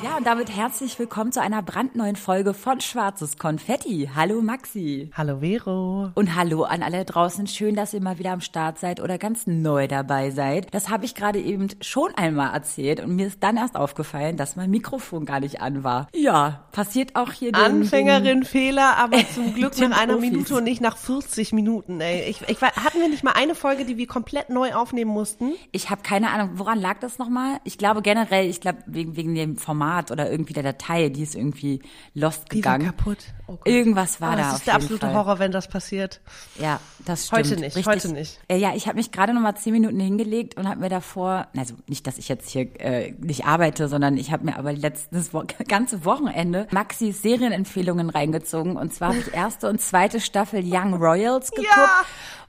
Ja, und damit herzlich willkommen zu einer brandneuen Folge von Schwarzes Konfetti. Hallo Maxi. Hallo Vero. Und hallo an alle draußen. Schön, dass ihr mal wieder am Start seid oder ganz neu dabei seid. Das habe ich gerade eben schon einmal erzählt und mir ist dann erst aufgefallen, dass mein Mikrofon gar nicht an war. Ja, passiert auch hier den, Anfängerin Fehler, aber zum Glück nach einer Profis. Minute und nicht nach 40 Minuten. Ey. Ich, ich, hatten wir nicht mal eine Folge, die wir komplett neu aufnehmen mussten? Ich habe keine Ahnung, woran lag das nochmal? Ich glaube generell, ich glaube wegen, wegen dem Format Format oder irgendwie der Datei, die ist irgendwie lost gegangen. Die war kaputt. Oh Irgendwas war oh, da. Das ist der absolute Fall. Horror, wenn das passiert. Ja, das stimmt. Heute nicht, Richtig. heute nicht. Äh, ja, ich habe mich gerade noch mal zehn Minuten hingelegt und habe mir davor, also nicht, dass ich jetzt hier äh, nicht arbeite, sondern ich habe mir aber letztes Wo ganze Wochenende Maxis Serienempfehlungen reingezogen und zwar habe ich erste und zweite Staffel Young Royals geguckt. Ja.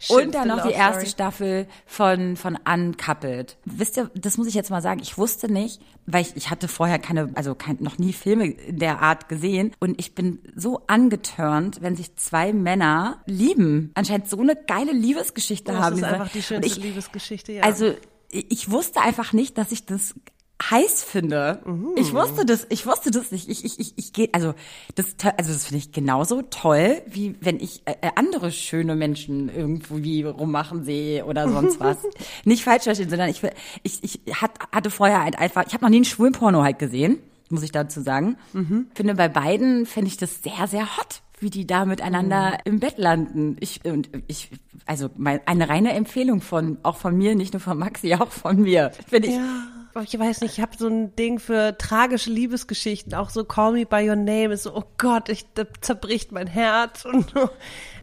Und dann noch die erste Story. Staffel von, von Uncoupled. Wisst ihr, das muss ich jetzt mal sagen, ich wusste nicht, weil ich, ich hatte vorher keine, also kein, noch nie Filme in der Art gesehen. Und ich bin so angeturnt, wenn sich zwei Männer lieben. Anscheinend so eine geile Liebesgeschichte das haben. Das ist einfach die schönste ich, Liebesgeschichte, ja. Also, ich wusste einfach nicht, dass ich das heiß finde. Uh. Ich wusste das, ich wusste das nicht. Ich, ich, ich, ich gehe, also das, also das finde ich genauso toll, wie wenn ich äh, andere schöne Menschen irgendwie rummachen sehe oder sonst was. nicht falsch verstehen, sondern ich, ich, ich hat, hatte vorher halt einfach, ich habe noch nie einen schwulen Porno halt gesehen, muss ich dazu sagen. Mhm. Finde bei beiden finde ich das sehr, sehr hot wie die da miteinander mhm. im Bett landen. Ich und ich also mein, eine reine Empfehlung von auch von mir, nicht nur von Maxi, auch von mir. Finde ich ja ich weiß nicht, ich habe so ein Ding für tragische Liebesgeschichten, auch so Call Me By Your Name ist so, oh Gott, ich, da zerbricht mein Herz. Und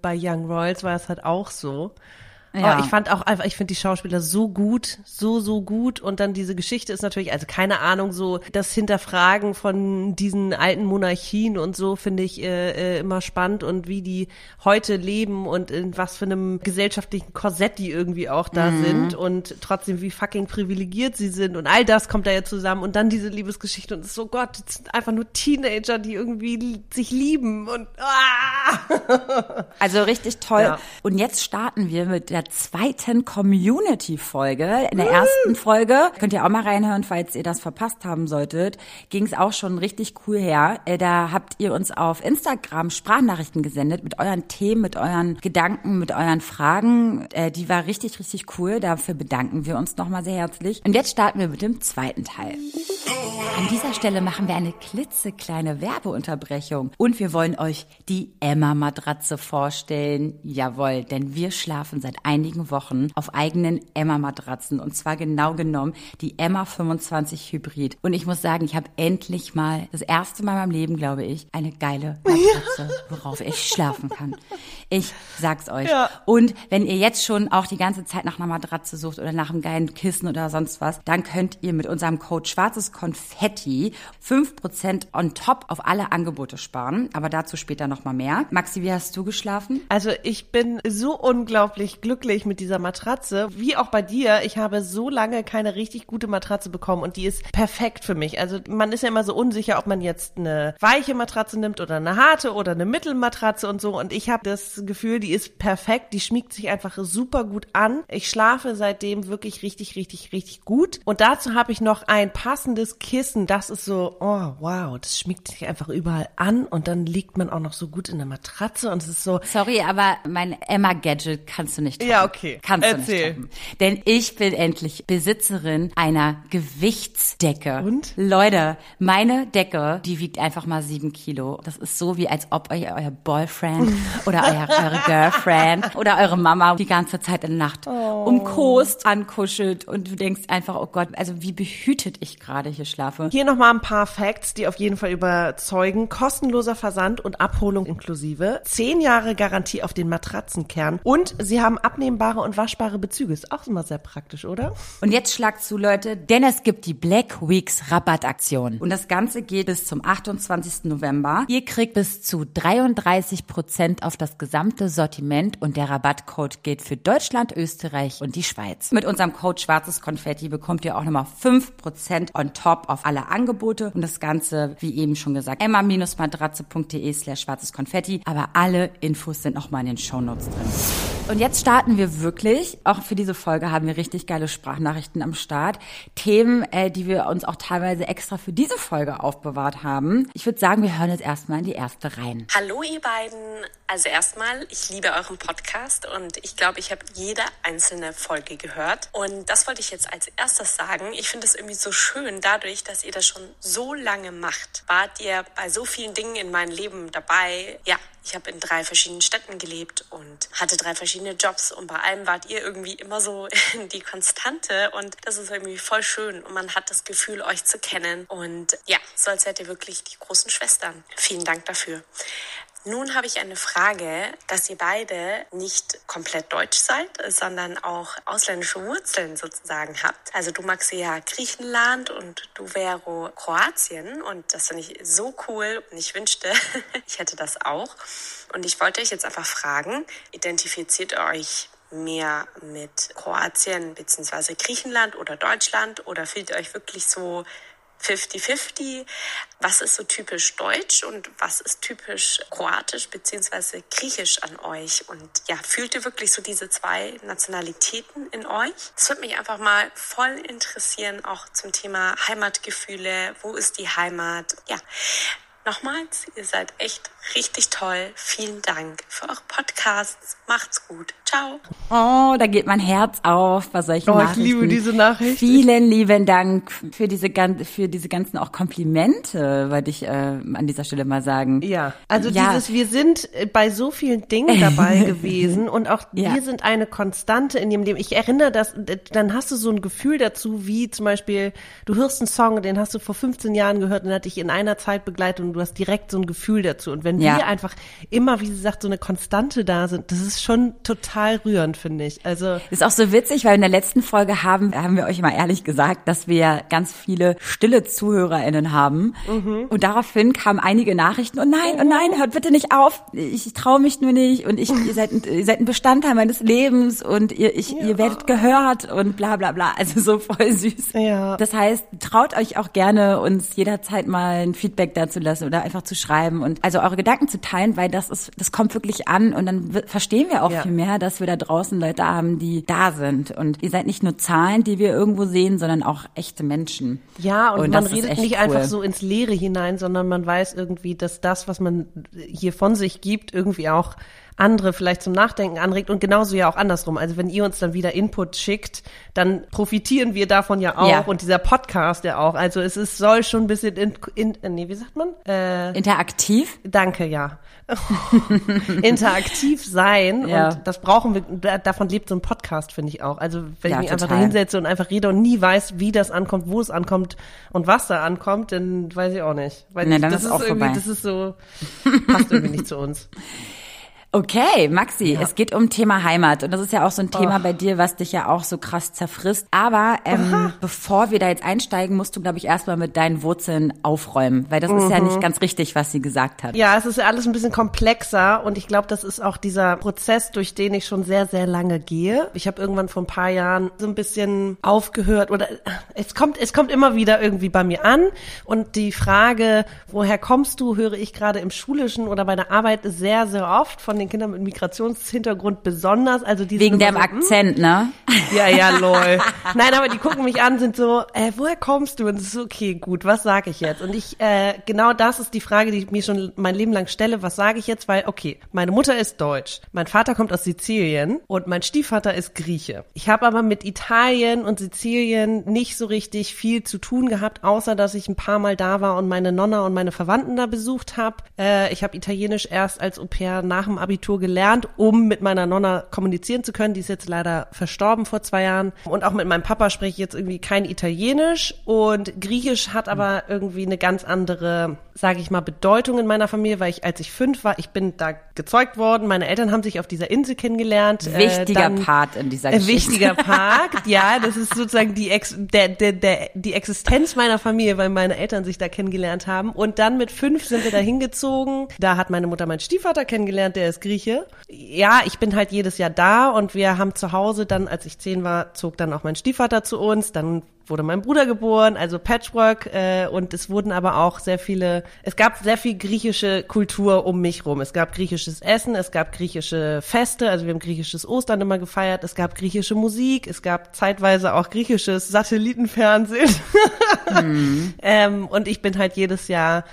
bei Young Royals war es halt auch so. Ja. Aber ich fand auch einfach, ich finde die Schauspieler so gut, so, so gut. Und dann diese Geschichte ist natürlich, also keine Ahnung, so das Hinterfragen von diesen alten Monarchien und so finde ich äh, äh, immer spannend und wie die heute leben und in was für einem gesellschaftlichen Korsett die irgendwie auch da mhm. sind und trotzdem wie fucking privilegiert sie sind und all das kommt da ja zusammen und dann diese Liebesgeschichte und so Gott, das sind einfach nur Teenager, die irgendwie sich lieben und ah! also richtig toll. Ja. Und jetzt starten wir mit der zweiten Community-Folge. In der ersten Folge, könnt ihr auch mal reinhören, falls ihr das verpasst haben solltet, ging es auch schon richtig cool her. Äh, da habt ihr uns auf Instagram Sprachnachrichten gesendet mit euren Themen, mit euren Gedanken, mit euren Fragen. Äh, die war richtig, richtig cool. Dafür bedanken wir uns nochmal sehr herzlich. Und jetzt starten wir mit dem zweiten Teil. An dieser Stelle machen wir eine klitzekleine Werbeunterbrechung und wir wollen euch die Emma-Matratze vorstellen. Jawohl, denn wir schlafen seit einigen Wochen auf eigenen Emma-Matratzen und zwar genau genommen die Emma 25 Hybrid. Und ich muss sagen, ich habe endlich mal, das erste Mal in meinem Leben, glaube ich, eine geile Matratze, worauf ich schlafen kann. Ich sag's euch. Ja. Und wenn ihr jetzt schon auch die ganze Zeit nach einer Matratze sucht oder nach einem geilen Kissen oder sonst was, dann könnt ihr mit unserem Code Schwarzes Konfetti 5% on top auf alle Angebote sparen. Aber dazu später nochmal mehr. Maxi, wie hast du geschlafen? Also ich bin so unglaublich glücklich mit dieser Matratze. Wie auch bei dir. Ich habe so lange keine richtig gute Matratze bekommen und die ist perfekt für mich. Also man ist ja immer so unsicher, ob man jetzt eine weiche Matratze nimmt oder eine harte oder eine Mittelmatratze und so. Und ich habe das Gefühl, die ist perfekt. Die schmiegt sich einfach super gut an. Ich schlafe seitdem wirklich richtig, richtig, richtig gut. Und dazu habe ich noch ein passendes Kissen, das ist so, oh wow, das schmiegt sich einfach überall an und dann liegt man auch noch so gut in der Matratze und es ist so. Sorry, aber mein Emma-Gadget kannst du nicht. Ja, okay. Kannst Erzähl. du nicht toppen. Denn ich bin endlich Besitzerin einer Gewichtsdecke. Und? Leute, meine Decke, die wiegt einfach mal sieben Kilo. Das ist so, wie als ob euch euer Boyfriend oder euer, eure Girlfriend oder eure Mama die ganze Zeit in der Nacht oh. umkost, ankuschelt und du denkst einfach, oh Gott, also wie behütet ich gerade hier schlafe. Hier nochmal ein paar Facts, die auf jeden Fall überzeugen. Kostenloser Versand und Abholung inklusive. Zehn Jahre Garantie auf den Matratzenkern. Und sie haben abnehmbare und waschbare Bezüge. Ist auch immer sehr praktisch, oder? Und jetzt schlagt zu, Leute, denn es gibt die Black Weeks Rabattaktion. Und das Ganze geht bis zum 28. November. Ihr kriegt bis zu 33 Prozent auf das gesamte Sortiment und der Rabattcode geht für Deutschland, Österreich, und die Schweiz. Mit unserem Code Schwarzes Konfetti bekommt ihr auch nochmal 5% on top auf alle Angebote und das Ganze, wie eben schon gesagt, emma-matratze.de slash schwarzes Konfetti. Aber alle Infos sind nochmal in den Shownotes drin. Und jetzt starten wir wirklich. Auch für diese Folge haben wir richtig geile Sprachnachrichten am Start. Themen, äh, die wir uns auch teilweise extra für diese Folge aufbewahrt haben. Ich würde sagen, wir hören jetzt erstmal in die erste rein. Hallo ihr beiden. Also erstmal, ich liebe euren Podcast und ich glaube, ich habe jede einzelne Folge gehört. Und das wollte ich jetzt als erstes sagen. Ich finde es irgendwie so schön, dadurch, dass ihr das schon so lange macht. Wart ihr bei so vielen Dingen in meinem Leben dabei? Ja, ich habe in drei verschiedenen Städten gelebt und hatte drei verschiedene Jobs und bei allem wart ihr irgendwie immer so die Konstante und das ist irgendwie voll schön und man hat das Gefühl, euch zu kennen und ja, so als seid ihr wirklich die großen Schwestern. Vielen Dank dafür. Nun habe ich eine Frage, dass ihr beide nicht komplett deutsch seid, sondern auch ausländische Wurzeln sozusagen habt. Also du magst ja Griechenland und du Vero Kroatien und das finde ich so cool und ich wünschte, ich hätte das auch. Und ich wollte euch jetzt einfach fragen, identifiziert ihr euch mehr mit Kroatien bzw. Griechenland oder Deutschland oder fühlt ihr euch wirklich so 50-50. Was ist so typisch deutsch und was ist typisch kroatisch bzw. griechisch an euch? Und ja, fühlt ihr wirklich so diese zwei Nationalitäten in euch? Das würde mich einfach mal voll interessieren, auch zum Thema Heimatgefühle. Wo ist die Heimat? Ja, Nochmals, ihr seid echt richtig toll. Vielen Dank für eure Podcasts. Macht's gut. Ciao. Oh, da geht mein Herz auf bei solchen Oh, ich Nachrichten. liebe diese Nachricht. Vielen lieben Dank für diese, für diese ganzen auch Komplimente, wollte ich äh, an dieser Stelle mal sagen. Ja, also Ja. dieses, wir sind äh, bei so vielen Dingen dabei gewesen und auch Ja. wir sind eine Konstante in ihrem Leben. Ich erinnere das, dann hast du so ein Gefühl dazu, wie zum Beispiel, du hörst einen Song, den hast du vor 15 Jahren gehört und hat dich in einer Zeit begleitet und du hast direkt so ein Gefühl dazu. Und wenn Ja. wir einfach immer, wie sie sagt, so eine Konstante da sind, das ist schon total rührend, finde ich. Also Ist auch so witzig, weil in der letzten Folge haben, haben wir euch mal ehrlich gesagt, dass wir ganz viele stille ZuhörerInnen haben. Mhm. Und daraufhin kamen einige Nachrichten, oh nein, oh nein, hört bitte nicht auf, ich, traue mich nur nicht und ich, ihr, seid, ein- ihr seid ein Bestandteil meines Lebens und ihr, ich, ihr werdet gehört und bla bla bla. Also so voll süß. Ja. Das heißt, traut euch auch gerne, uns jederzeit mal ein Feedback dazu lassen oder einfach zu schreiben und also eure Gedanken zu teilen, weil das ist, das kommt wirklich an und dann verstehen wir auch Ja. viel mehr, dass wir da draußen Leute haben, die da sind. Und ihr seid nicht nur Zahlen, die wir irgendwo sehen, sondern auch echte Menschen. Ja, und, Und man redet nicht cool. einfach so ins Leere hinein, sondern man weiß irgendwie, dass das, was man hier von sich gibt, irgendwie auch andere vielleicht zum Nachdenken anregt und genauso ja auch andersrum. Also wenn ihr uns dann wieder Input schickt, dann profitieren wir davon ja auch Ja. und dieser Podcast ja auch. Also es ist, soll schon ein bisschen in, in äh, nee, wie sagt man? Äh, Interaktiv? danke, ja. Interaktiv sein Ja. und das brauchen wir, da- davon lebt so ein Podcast, finde ich auch. Also wenn Ja, ich mich einfach total. da hinsetze und einfach rede und nie weiß, wie das ankommt, wo es ankommt und was da ankommt, dann weiß ich auch nicht. Weil Nee, dann das ist auch irgendwie, vorbei. das ist so, passt irgendwie nicht zu uns. Okay, Maxi, es geht um Thema Heimat. Und das ist ja auch so ein Thema bei dir, was dich ja auch so krass zerfrisst. Aber ähm, bevor wir da jetzt einsteigen, musst du, glaube ich, erstmal mit deinen Wurzeln aufräumen, weil das ist ja nicht ganz richtig, was sie gesagt hat. Ja, es ist ja alles ein bisschen komplexer. Und ich glaube, das ist auch dieser Prozess, durch den ich schon sehr, sehr lange gehe. Ich habe irgendwann vor ein paar Jahren so ein bisschen aufgehört. Oder es kommt, es kommt immer wieder irgendwie bei mir an. Und die Frage, woher kommst du, höre ich gerade im Schulischen oder bei der Arbeit sehr, sehr oft von den Kindern mit Migrationshintergrund besonders. Also die Wegen deinem so, hm, Akzent, ne? ja, ja, lol. Nein, aber die gucken mich an, sind so, äh, woher kommst du? Und es ist okay, gut, was sage ich jetzt? Und ich, äh, genau das ist die Frage, die ich mir schon mein Leben lang stelle. Was sage ich jetzt? Weil, okay, meine Mutter ist deutsch, mein Vater kommt aus Sizilien und mein Stiefvater ist Grieche. Ich habe aber mit Italien und Sizilien nicht so richtig viel zu tun gehabt, außer dass ich ein paar Mal da war und meine Nonna und meine Verwandten da besucht habe. Äh, ich habe Italienisch erst als Au pair nach dem Abitur gelernt, um mit meiner Nonna kommunizieren zu können. Die ist jetzt leider verstorben vor zwei Jahren. Und auch mit meinem Papa spreche ich jetzt irgendwie kein Italienisch. Und Griechisch hat aber irgendwie eine ganz andere, sage ich mal, Bedeutung in meiner Familie, weil ich, als ich fünf war, ich bin da gezeugt worden. Meine Eltern haben sich auf dieser Insel kennengelernt. Äh, Wichtiger dann- Part in dieser ein Geschichte. wichtiger Part, ja, das ist sozusagen die, Ex der, der, der, die Existenz meiner Familie, weil meine Eltern sich da kennengelernt haben. Und dann mit fünf sind wir da hingezogen. Da hat meine Mutter meinen Stiefvater kennengelernt, der ist Grieche. Ja, ich bin halt jedes Jahr da und wir haben zu Hause dann, als als ich zehn war, zog dann auch mein Stiefvater zu uns. Dann wurde mein Bruder geboren, also Patchwork. Äh, und es wurden aber auch sehr viele, es gab sehr viel griechische Kultur um mich rum. Es gab griechisches Essen, es gab griechische Feste, also wir haben griechisches Ostern immer gefeiert, es gab griechische Musik, es gab zeitweise auch griechisches Satellitenfernsehen. Mhm. ähm, und ich bin halt jedes Jahr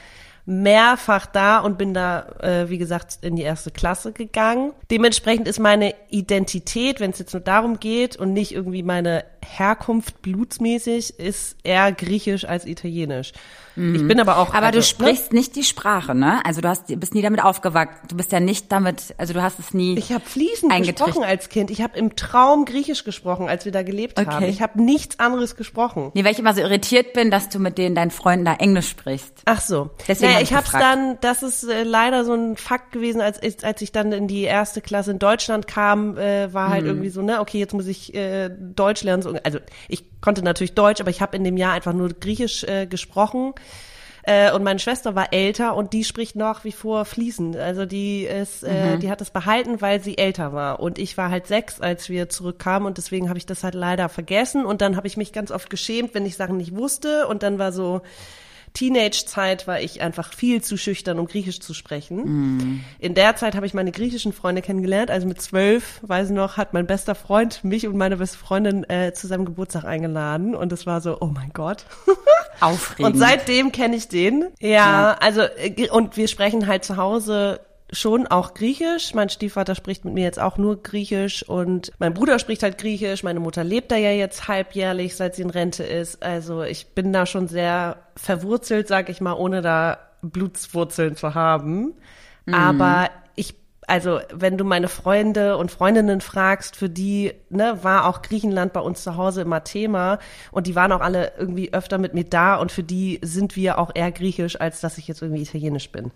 mehrfach da und bin da, äh, wie gesagt, in die erste Klasse gegangen. Dementsprechend ist meine Identität, wenn es jetzt nur darum geht und nicht irgendwie meine Herkunft blutsmäßig, ist eher griechisch als italienisch. Mhm. Ich bin aber auch. Aber also, du ne? sprichst ne? nicht die Sprache, ne? Also du hast, bist nie damit aufgewachsen. Du bist ja nicht damit, also du hast es nie. Ich habe fließend gesprochen als Kind. Ich habe im Traum Griechisch gesprochen, als wir da gelebt okay. haben. Ich habe nichts anderes gesprochen. Nee, weil ich immer so irritiert bin, dass du mit denen deinen Freunden da Englisch sprichst. Ach so. Deswegen naja, hab ich, hab's dann, das ist äh, leider so ein Fakt gewesen, als, als ich dann in die erste Klasse in Deutschland kam, äh, war halt mhm. irgendwie so, ne, okay, jetzt muss ich äh, Deutsch lernen. So, also ich konnte natürlich Deutsch, aber ich habe in dem Jahr einfach nur Griechisch äh, gesprochen. Äh, und meine Schwester war älter und die spricht nach wie vor fließend. Also die ist, äh, mhm. die hat es behalten, weil sie älter war. Und ich war halt sechs, als wir zurückkamen und deswegen habe ich das halt leider vergessen. Und dann habe ich mich ganz oft geschämt, wenn ich Sachen nicht wusste. Und dann war so, Teenage-Zeit war ich einfach viel zu schüchtern, um Griechisch zu sprechen. Mm. In der Zeit habe ich meine griechischen Freunde kennengelernt. Also mit zwölf, weiß ich noch, hat mein bester Freund mich und meine beste Freundin äh, zu seinem Geburtstag eingeladen. Und es war so, oh mein Gott. Aufregend. Und seitdem kenne ich den. Ja, ja, also, äh, und wir sprechen halt zu Hause schon auch Griechisch. Mein Stiefvater spricht mit mir jetzt auch nur Griechisch und mein Bruder spricht halt Griechisch. Meine Mutter lebt da ja jetzt halbjährlich, seit sie in Rente ist. Also ich bin da schon sehr verwurzelt, sag ich mal, ohne da Blutswurzeln zu haben. Mhm. Aber ich also wenn du meine Freunde und Freundinnen fragst, für die ne, war auch Griechenland bei uns zu Hause immer Thema und die waren auch alle irgendwie öfter mit mir da und für die sind wir auch eher griechisch, als dass ich jetzt irgendwie italienisch bin.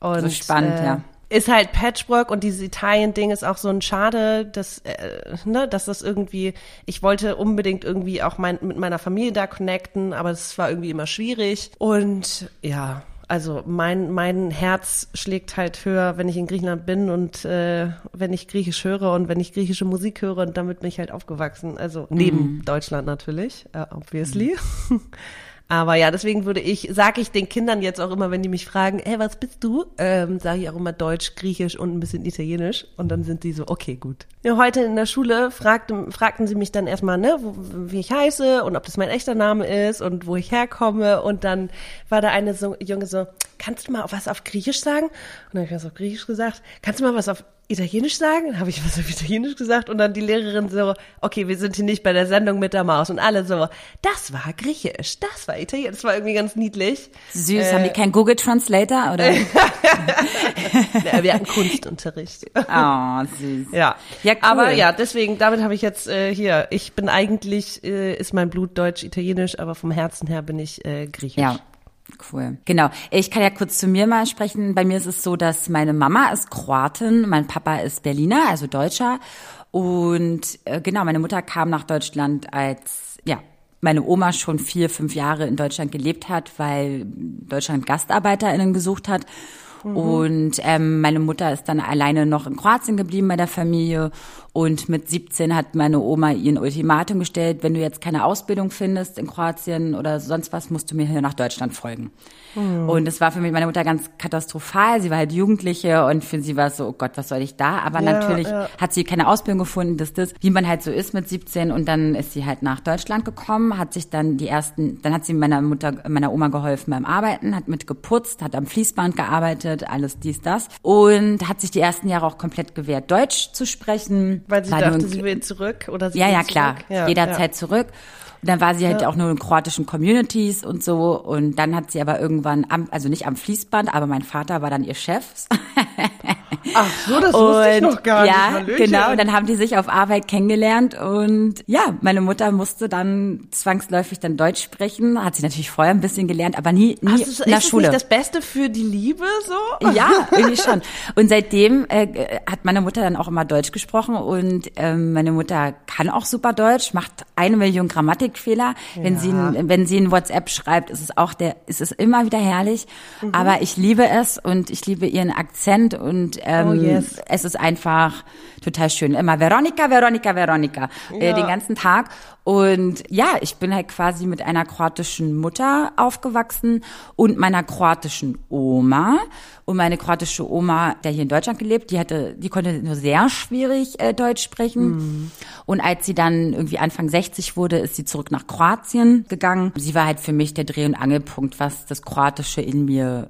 Und, so spannend, äh, ja. Ist halt Patchwork und dieses Italien-Ding ist auch so ein Schade, dass, äh, ne, dass das irgendwie, ich wollte unbedingt irgendwie auch mein, mit meiner Familie da connecten, aber es war irgendwie immer schwierig. Und ja, also mein, mein Herz schlägt halt höher, wenn ich in Griechenland bin und äh, wenn ich Griechisch höre und wenn ich griechische Musik höre und damit bin ich halt aufgewachsen. Also neben mm. Deutschland natürlich, uh, obviously. Mm. Aber ja, deswegen würde ich, sage ich den Kindern jetzt auch immer, wenn die mich fragen, ey, was bist du? Ähm, sage ich auch immer Deutsch, Griechisch und ein bisschen Italienisch. Und dann sind die so, okay, gut. Ja, heute in der Schule fragten, fragten sie mich dann erstmal, ne, wo, wie ich heiße und ob das mein echter Name ist und wo ich herkomme. Und dann war da eine so, Junge so, kannst du mal was auf Griechisch sagen? Und dann habe ich was auf Griechisch gesagt. Kannst du mal was auf Italienisch sagen? Dann habe ich was auf Italienisch gesagt und dann die Lehrerin so, okay, wir sind hier nicht bei der Sendung mit der Maus und alle so, das war Griechisch, das war Italienisch, das war irgendwie ganz niedlich. Süß, äh, haben die keinen Google Translator oder? ja, wir hatten Kunstunterricht. Oh, süß. Ja, ja cool. aber ja, deswegen, damit habe ich jetzt äh, hier, ich bin eigentlich, äh, ist mein Blut deutsch-italienisch, aber vom Herzen her bin ich äh, griechisch. Ja, Cool. Genau. Ich kann ja kurz zu mir mal sprechen. Bei mir ist es so, dass meine Mama ist Kroatin, mein Papa ist Berliner, also Deutscher. Und äh, genau, meine Mutter kam nach Deutschland als, ja, meine Oma schon vier, fünf Jahre in Deutschland gelebt hat, weil Deutschland GastarbeiterInnen gesucht hat. Mhm. Und ähm, meine Mutter ist dann alleine noch in Kroatien geblieben bei der Familie. Und mit 17 hat meine Oma ihr ein Ultimatum gestellt, wenn du jetzt keine Ausbildung findest in Kroatien oder sonst was, musst du mir hier nach Deutschland folgen. Mhm. Und es war für mich meine Mutter ganz katastrophal. Sie war halt Jugendliche und für sie war es so, oh Gott, was soll ich da? Aber ja, natürlich ja. hat sie keine Ausbildung gefunden, das das, wie man halt so ist mit 17. Und dann ist sie halt nach Deutschland gekommen, hat sich dann die ersten, dann hat sie meiner Mutter, meiner Oma geholfen beim Arbeiten, hat mit geputzt, hat am Fließband gearbeitet, alles dies, das. Und hat sich die ersten Jahre auch komplett gewehrt, Deutsch zu sprechen. Weil sie dachte, sie will zurück oder sie Ja, ja, klar. Ja, jederzeit zurück. Und dann war sie halt ja. auch nur in kroatischen Communities und so. Und dann hat sie aber irgendwann, am, also nicht am Fließband, aber mein Vater war dann ihr Chef. Ach so, das wusste ich noch gar ja, nicht. Ja, genau. Und dann haben die sich auf Arbeit kennengelernt. Und ja, meine Mutter musste dann zwangsläufig dann Deutsch sprechen. Hat sie natürlich vorher ein bisschen gelernt, aber nie, nie ist, in der ist Schule. Ist das Beste für die Liebe so? Ja, irgendwie schon. Und seitdem äh, hat meine Mutter dann auch immer Deutsch gesprochen. Und ähm, meine Mutter kann auch super Deutsch, macht eine Million Grammatik Grammatikfehler. Wenn sie, ein- wenn sie ein WhatsApp schreibt, ist es auch der, ist es immer wieder herrlich. Mhm. Aber ich liebe es und ich liebe ihren Akzent und ähm, Oh, yes. es ist einfach total schön. Immer Veronika, Veronika, Veronika. Äh, Ja. den ganzen Tag. Und ja, ich bin halt quasi mit einer kroatischen Mutter aufgewachsen und meiner kroatischen Oma. Und meine kroatische Oma, der hier in Deutschland gelebt, die hatte, die konnte nur sehr schwierig äh, Deutsch sprechen. Und als sie dann irgendwie Anfang 60 wurde, ist sie zurück nach Kroatien gegangen. Sie war halt für mich der Dreh- und Angelpunkt, was das Kroatische in mir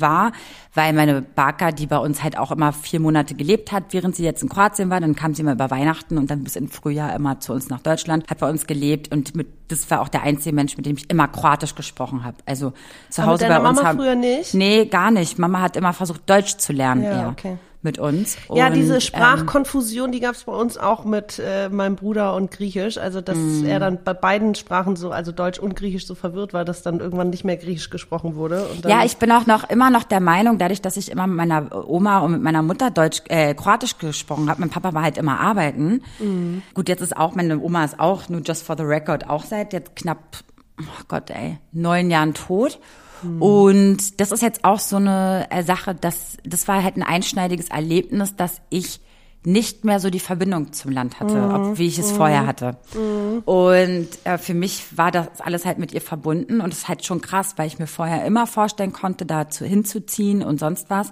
war, weil meine Baka, die bei uns halt auch immer vier Monate gelebt hat, während sie jetzt in Kroatien war, dann kam sie immer über Weihnachten und dann bis in Frühjahr immer zu uns nach Deutschland, hat bei uns gelebt und mit, das war auch der einzige Mensch, mit dem ich immer Kroatisch gesprochen habe. Also zu Aber Hause bei uns Mama haben, früher nicht? Nee, gar nicht. Mama hat immer versucht Deutsch zu lernen Ja, eher okay. Mit uns. Ja, Und, diese ähm, Sprachkonfusion, die gab es bei uns auch mit äh, meinem Bruder und Griechisch. Also, dass Mhm. er dann bei beiden Sprachen so, also Deutsch und Griechisch so verwirrt war, dass dann irgendwann nicht mehr Griechisch gesprochen wurde. Ja, ich bin auch noch immer noch der Meinung, dadurch, dass ich immer mit meiner Oma und mit meiner Mutter Deutsch, äh, Kroatisch gesprochen habe, mein Papa war halt immer arbeiten. Mhm. Gut, jetzt ist auch meine Oma ist auch nur just for the record auch seit jetzt knapp, oh Gott, ey, neun Jahren tot. Mhm. Und das ist jetzt auch so eine äh, Sache, dass das war halt ein einschneidiges Erlebnis, dass ich nicht mehr so die Verbindung zum Land hatte, Mhm. ob, wie ich es vorher hatte. Und äh, für mich war das alles halt mit ihr verbunden und es ist halt schon krass, weil ich mir vorher immer vorstellen konnte, da zu, hinzuziehen und sonst was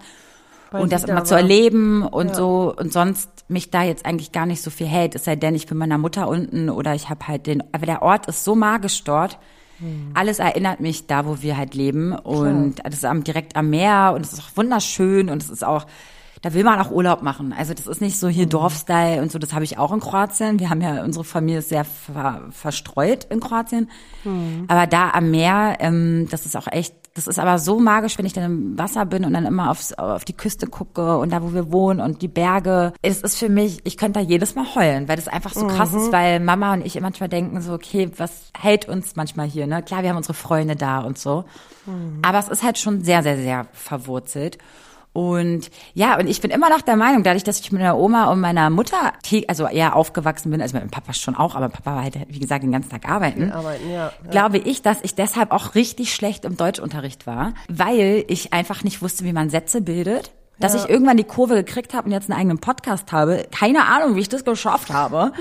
Weil und das da immer zu war. erleben und so und sonst mich da jetzt eigentlich gar nicht so viel hält, es sei denn, ich bin meiner Mutter unten oder ich habe halt den, aber der Ort ist so magisch dort. Hm. Alles erinnert mich da, wo wir halt leben und das ist am, direkt am Meer und es ist auch wunderschön und es ist auch da will man auch Urlaub machen. Also das ist nicht so hier Dorfstyle und so, das habe ich auch in Kroatien. Wir haben ja, unsere Familie ist sehr ver, verstreut in Kroatien. Hm. Aber da am Meer, ähm, das ist auch echt, das ist aber so magisch, wenn ich dann im Wasser bin und dann immer aufs, auf die Küste gucke und da, wo wir wohnen und die Berge. Es ist für mich, ich könnte da jedes Mal heulen, weil das einfach so krass Mhm. ist, weil Mama und ich manchmal denken so, okay, was hält uns manchmal hier, ne? Klar, wir haben unsere Freunde da und so. Mhm. Aber es ist halt schon sehr, sehr, sehr verwurzelt. Und ja, und ich bin immer noch der Meinung, dadurch, dass ich mit meiner Oma und meiner Mutter, also eher aufgewachsen bin, also mit meinem Papa schon auch, aber Papa war halt, wie gesagt, den ganzen Tag arbeiten, Arbeiten, ja, ja. glaube ich, dass ich deshalb auch richtig schlecht im Deutschunterricht war, weil ich einfach nicht wusste, wie man Sätze bildet. Dass ich irgendwann die Kurve gekriegt habe und jetzt einen eigenen Podcast habe. Keine Ahnung, wie ich das geschafft habe.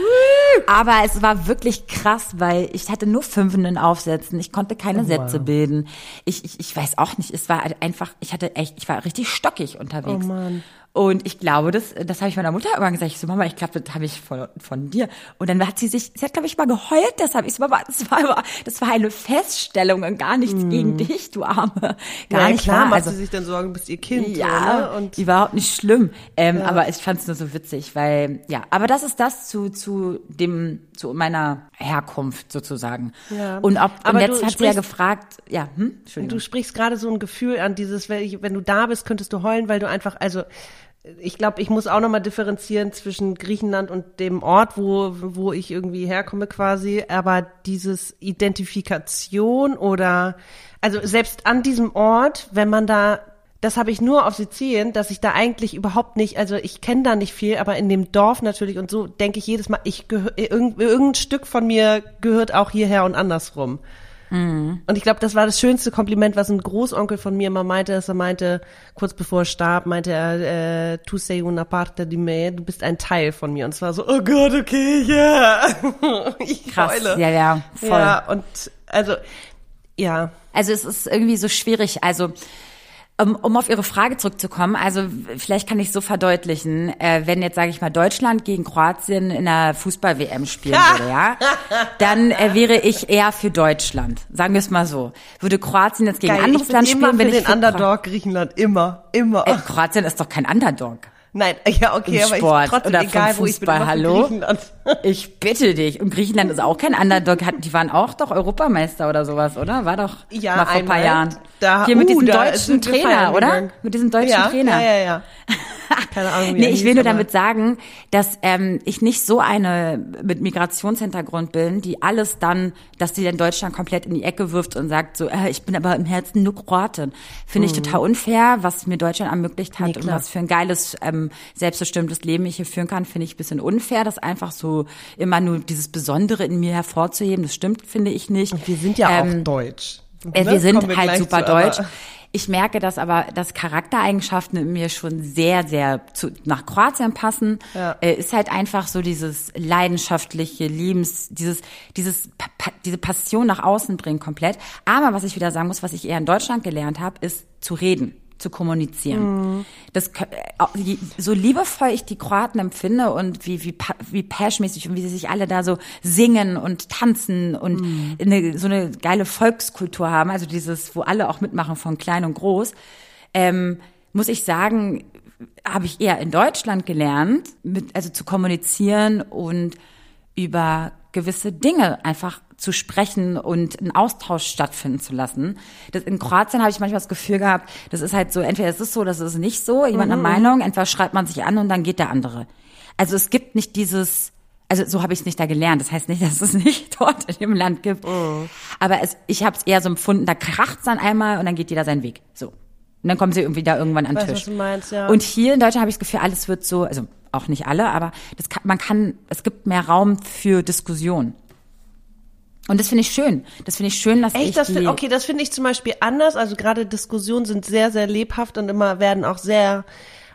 Aber es war wirklich krass, weil ich hatte nur Fünfen in Aufsätzen. Ich konnte keine Sätze bilden. Ich, ich, ich weiß auch nicht, es war einfach, ich hatte echt, ich war richtig stockig unterwegs. Oh Mann. Und ich glaube, das, das habe ich meiner Mutter immer gesagt. Ich so, Mama, ich glaube, das habe ich von, von dir. Und dann hat sie sich, sie hat, glaube ich, mal geheult deshalb. Ich so, Mama, das war, das war eine Feststellung und gar nichts gegen dich, du Arme. Gar ja, nicht klar, wahr. macht Also, sie sich dann Sorgen, bist ihr Kind. ja, so, ne? und überhaupt nicht schlimm. Ähm, Aber ich fand es nur so witzig, weil, ja, aber das ist das zu, zu dem, zu meiner Herkunft sozusagen. Ja. Und ob, Aber und jetzt du hat sie ja gefragt, ja, hm. Du sprichst gerade so ein Gefühl an, dieses, wenn, ich, wenn du da bist, könntest du heulen, weil du einfach, also ich glaube, ich muss auch nochmal differenzieren zwischen Griechenland und dem Ort, wo, wo ich irgendwie herkomme quasi, aber dieses Identifikation oder, also selbst an diesem Ort, wenn man da das habe ich nur auf Sizilien, dass ich da eigentlich überhaupt nicht, also ich kenne da nicht viel, aber in dem Dorf natürlich und so denke ich jedes Mal, ich gehör, irgend, irgendein Stück von mir gehört auch hierher und andersrum. Und ich glaube, das war das schönste Kompliment, was ein Großonkel von mir immer meinte, dass er meinte, kurz bevor er starb, meinte er, äh, tu sei una parte di me, du bist ein Teil von mir. Und es war so, oh Gott, okay, ja. ich Krass, heule. ja, ja, voll. Ja, und also, ja. Also es ist irgendwie so schwierig. Also um, um auf Ihre Frage zurückzukommen, also vielleicht kann ich so verdeutlichen, äh, wenn jetzt sage ich mal Deutschland gegen Kroatien in der Fußball-WM spielen würde, ja, dann äh, wäre ich eher für Deutschland. Sagen wir es mal so. Würde Kroatien jetzt gegen ein Geil, anderes Land spielen, bin ich den für Underdog Griechenland, immer, immer. Äh, Kroatien ist doch kein Underdog. Nein, ja, okay, Im aber Sport ich trotzdem oder egal, vom wo ich bin, Fußball, hallo? Griechenland. Ich bitte dich. Und Griechenland ist auch kein Underdog. Die waren auch doch Europameister oder sowas, oder? War doch Ja, mal vor ein paar. Jahren. Da- Hier mit uh, diesem da deutschen Trainer, oder? gegangen. Mit diesem deutschen ja, Trainer. Ja, ja, ja. Keine Ahnung, wie nee, ich will nur damit sagen, dass ähm, ich nicht so eine mit Migrationshintergrund bin, die alles dann, dass die in Deutschland komplett in die Ecke wirft und sagt so, äh, ich bin aber im Herzen nur Kroatin. Finde ich total unfair, was mir Deutschland ermöglicht hat Mhm. Nee, und was für ein geiles, ähm, selbstbestimmtes Leben ich hier führen kann, finde ich ein bisschen unfair, das einfach so immer nur dieses Besondere in mir hervorzuheben. Das stimmt, finde ich nicht. Wir sind ja Ähm, auch deutsch. äh, Ne? wir sind Kommen halt super zu, deutsch. Ich merke, dass aber dass Charaktereigenschaften in mir schon sehr, sehr zu, nach Kroatien passen. Ja. Äh, ist halt einfach so dieses leidenschaftliche Liebens, dieses, dieses, pa diese Passion nach außen bringen komplett. Aber was ich wieder sagen muss, was ich eher in Deutschland gelernt habe, ist zu reden zu kommunizieren. Das, kö- äh, so liebevoll ich die Kroaten empfinde und wie, wie, wie pashmäßig und wie sie sich alle da so singen und tanzen und eine, so eine geile Volkskultur haben, also dieses, wo alle auch mitmachen, von klein und groß, ähm, muss ich sagen, habe ich eher in Deutschland gelernt, mit, also zu kommunizieren und über gewisse Dinge einfach zu sprechen und einen Austausch stattfinden zu lassen. Das, in Kroatien habe ich manchmal das Gefühl gehabt, das ist halt so, entweder es ist so, das ist nicht so, jemand eine Meinung, entweder schreibt man sich an und dann geht der andere. Also es gibt nicht dieses, also so habe ich es nicht da gelernt. Das heißt nicht, dass es nicht dort in dem Land gibt. Aber es, ich habe es eher so empfunden, da kracht's dann einmal und dann geht jeder seinen Weg. So. Und dann kommen sie irgendwie da irgendwann an den Tisch. meinst, ja. Und hier in Deutschland habe ich das Gefühl, alles wird so, also auch nicht alle, aber das kann, man kann, es gibt mehr Raum für Diskussion. Und das finde ich schön. Das finde ich schön, dass ich Echt, das die, find, okay, das finde ich zum Beispiel anders. Also gerade Diskussionen sind sehr, sehr lebhaft und immer werden auch sehr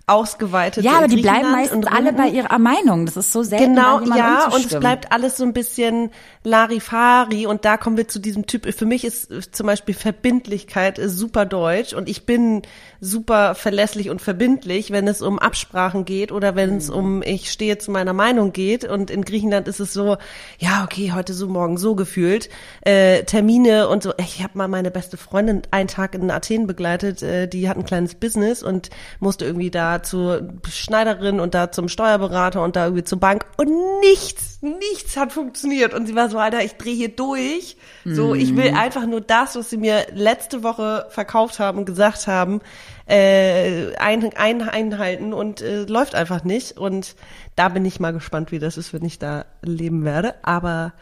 ausgeweitet. ja, aber die bleiben meistens und alle bei ihrer Meinung. Das ist so selten, Genau, ja, und es bleibt alles so ein bisschen Larifari und da kommen wir zu diesem Typ. Für mich ist äh, zum Beispiel Verbindlichkeit ist super deutsch und ich bin super verlässlich und verbindlich, wenn es um Absprachen geht oder wenn Mhm. es um ich stehe zu meiner Meinung geht und in Griechenland ist es so, ja, okay, heute so, morgen so gefühlt, äh, Termine und so. Ich habe mal meine beste Freundin einen Tag in Athen begleitet, äh, die hat ein kleines Business und musste irgendwie da zur Schneiderin und da zum Steuerberater und da irgendwie zur Bank und nichts, nichts hat funktioniert und sie war so, Alter, ich drehe hier durch. So, ich will einfach nur das, was sie mir letzte Woche verkauft haben und gesagt haben, äh, ein, ein, einhalten und äh, läuft einfach nicht. Und da bin ich mal gespannt, wie das ist, wenn ich da leben werde. Aber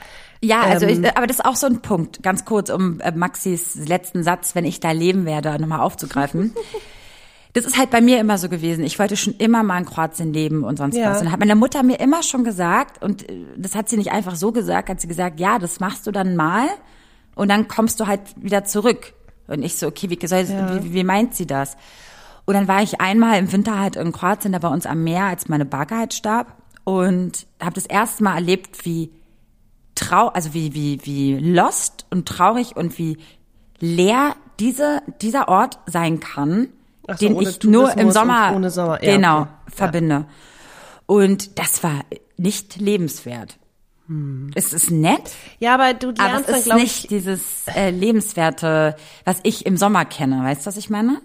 Ja, also Ähm, ich, aber das ist auch so ein Punkt, ganz kurz, um äh, Maxis letzten Satz, wenn ich da leben werde, nochmal aufzugreifen. Das ist halt bei mir immer so gewesen. Ich wollte schon immer mal in Kroatien leben und sonst Ja. was. Und hat meine Mutter mir immer schon gesagt, und äh, das hat sie nicht einfach so gesagt, hat sie gesagt, ja, das machst du dann mal und dann kommst du halt wieder zurück. Und ich so, okay, wie, soll, Ja. wie, wie meint sie das? Und dann war ich einmal im Winter halt in Kroatien, da bei uns am Meer, als meine Barke halt starb. Und habe das erste Mal erlebt, wie trau, also wie, wie, wie lost und traurig und wie leer diese, dieser Ort sein kann, Ach so, den ich nur im Tourismus Sommer, Sommer, ja, genau, okay. Ja. verbinde. Und das war nicht lebenswert. Es ist nett, ja, aber du aber lernst es dann, ist nicht ich, dieses äh, lebenswerte, was ich im Sommer kenne. Weißt du, was ich meine?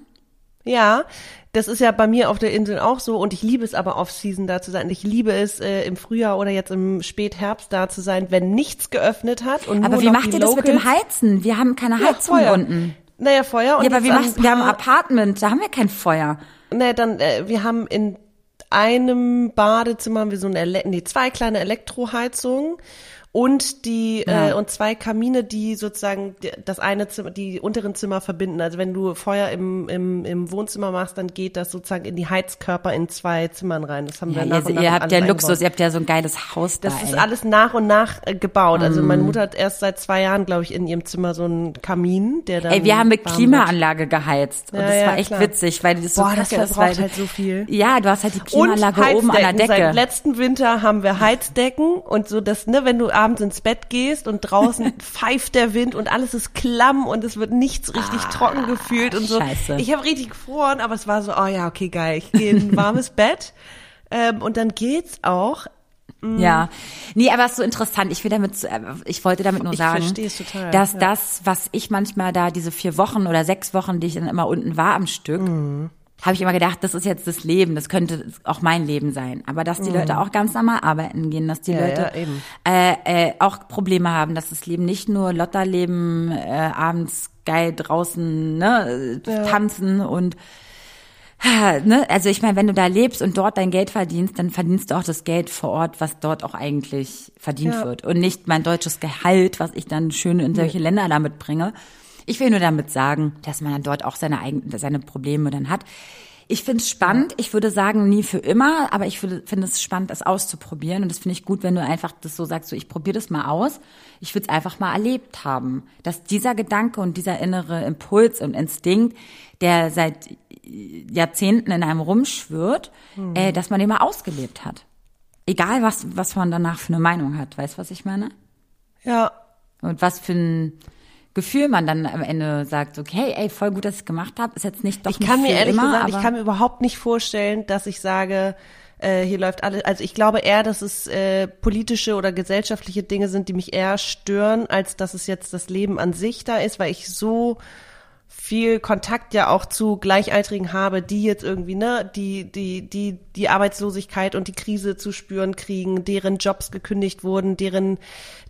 ja, das ist ja bei mir auf der Insel auch so und ich liebe es aber Off-Season da zu sein. Ich liebe es äh, im Frühjahr oder jetzt im Spätherbst da zu sein, wenn nichts geöffnet hat und Aber nur wie noch macht ihr das mit dem Locals- Heizen? Wir haben keine Ja, Heizung Feuer. unten. Naja, Feuer. Und Ja, aber an machst, wir haben ein Apartment, da haben wir kein Feuer. Ne, dann, äh, wir haben in einem Badezimmer haben wir so eine, nee, zwei kleine Elektroheizungen und die Ja. äh, und zwei Kamine, die sozusagen das eine Zimmer, die unteren Zimmer verbinden. Also wenn du Feuer im, im, im Wohnzimmer machst, dann geht das sozusagen in die Heizkörper in zwei Zimmern rein. Das haben Ja, wir nach ihr, und nach ihr habt ja. Luxus, ihr habt ja so ein geiles Haus Das da. ist ey. alles nach und nach äh, gebaut. Also Mm. meine Mutter hat erst seit zwei Jahren, glaube ich, in ihrem Zimmer so einen Kamin, der dann Ey, wir haben mit Klimaanlage geheizt. Und Ja, das war echt klar. witzig, weil das so Boah, das ist. verbraucht Weil, halt so viel. Ja, du hast halt die Klimaanlage oben an der Heizdecken. Seit Decke. letzten Winter haben wir Heizdecken und so, dass, ne, wenn du abends ins Bett gehst und draußen pfeift der Wind und alles ist klamm und es wird nichts richtig trocken gefühlt und so. Ah, scheiße. Ich habe richtig gefroren, aber es war so, oh ja, okay, geil, ich gehe in ein warmes Bett. Ähm, und dann geht's auch. Ja. Nee, aber es ist so interessant. Ich will damit, äh, ich wollte damit nur Ich sagen, total, dass ja. das, was ich manchmal da, diese vier Wochen oder sechs Wochen, die ich dann immer unten war am Stück, Mhm. Habe ich immer gedacht, das ist jetzt das Leben, das könnte auch mein Leben sein. Aber dass die Leute auch ganz normal arbeiten gehen, dass die Mhm. Ja, Leute ja. Äh, äh, auch Probleme haben, dass das Leben nicht nur Lotterleben, äh, abends geil draußen ne, äh, tanzen und Ne? Also ich meine, wenn du da lebst und dort dein Geld verdienst, dann verdienst du auch das Geld vor Ort, was dort auch eigentlich verdient Ja. wird. Und nicht mein deutsches Gehalt, was ich dann schön in solche Länder damit bringe. Ich will nur damit sagen, dass man dann dort auch seine eigenen, seine Probleme dann hat. Ich finde es spannend. Ich würde sagen, nie für immer, aber ich würde- finde es spannend, das auszuprobieren. Und das finde ich gut, wenn du einfach das so sagst, so ich probiere das mal aus. Ich will es einfach mal erlebt haben. Dass dieser Gedanke und dieser innere Impuls und Instinkt, der seit Jahrzehnten in einem rumschwirrt, äh, dass man den mal ausgelebt hat. Egal, was, was man danach für eine Meinung hat. Weißt du, was ich meine? Ja. Und was für ein Gefühl man dann am Ende sagt, okay, ey, voll gut, dass ich gemacht habe, ist jetzt nicht doch Ich nicht kann mir ehrlich immer, gesagt, ich kann mir überhaupt nicht vorstellen, dass ich sage, äh, hier läuft alles. Also ich glaube eher, dass es äh, politische oder gesellschaftliche Dinge sind, die mich eher stören, als dass es jetzt das Leben an sich da ist, weil ich so viel Kontakt ja auch zu Gleichaltrigen habe, die jetzt irgendwie, ne, die, die, die, die Arbeitslosigkeit und die Krise zu spüren kriegen, deren Jobs gekündigt wurden, deren,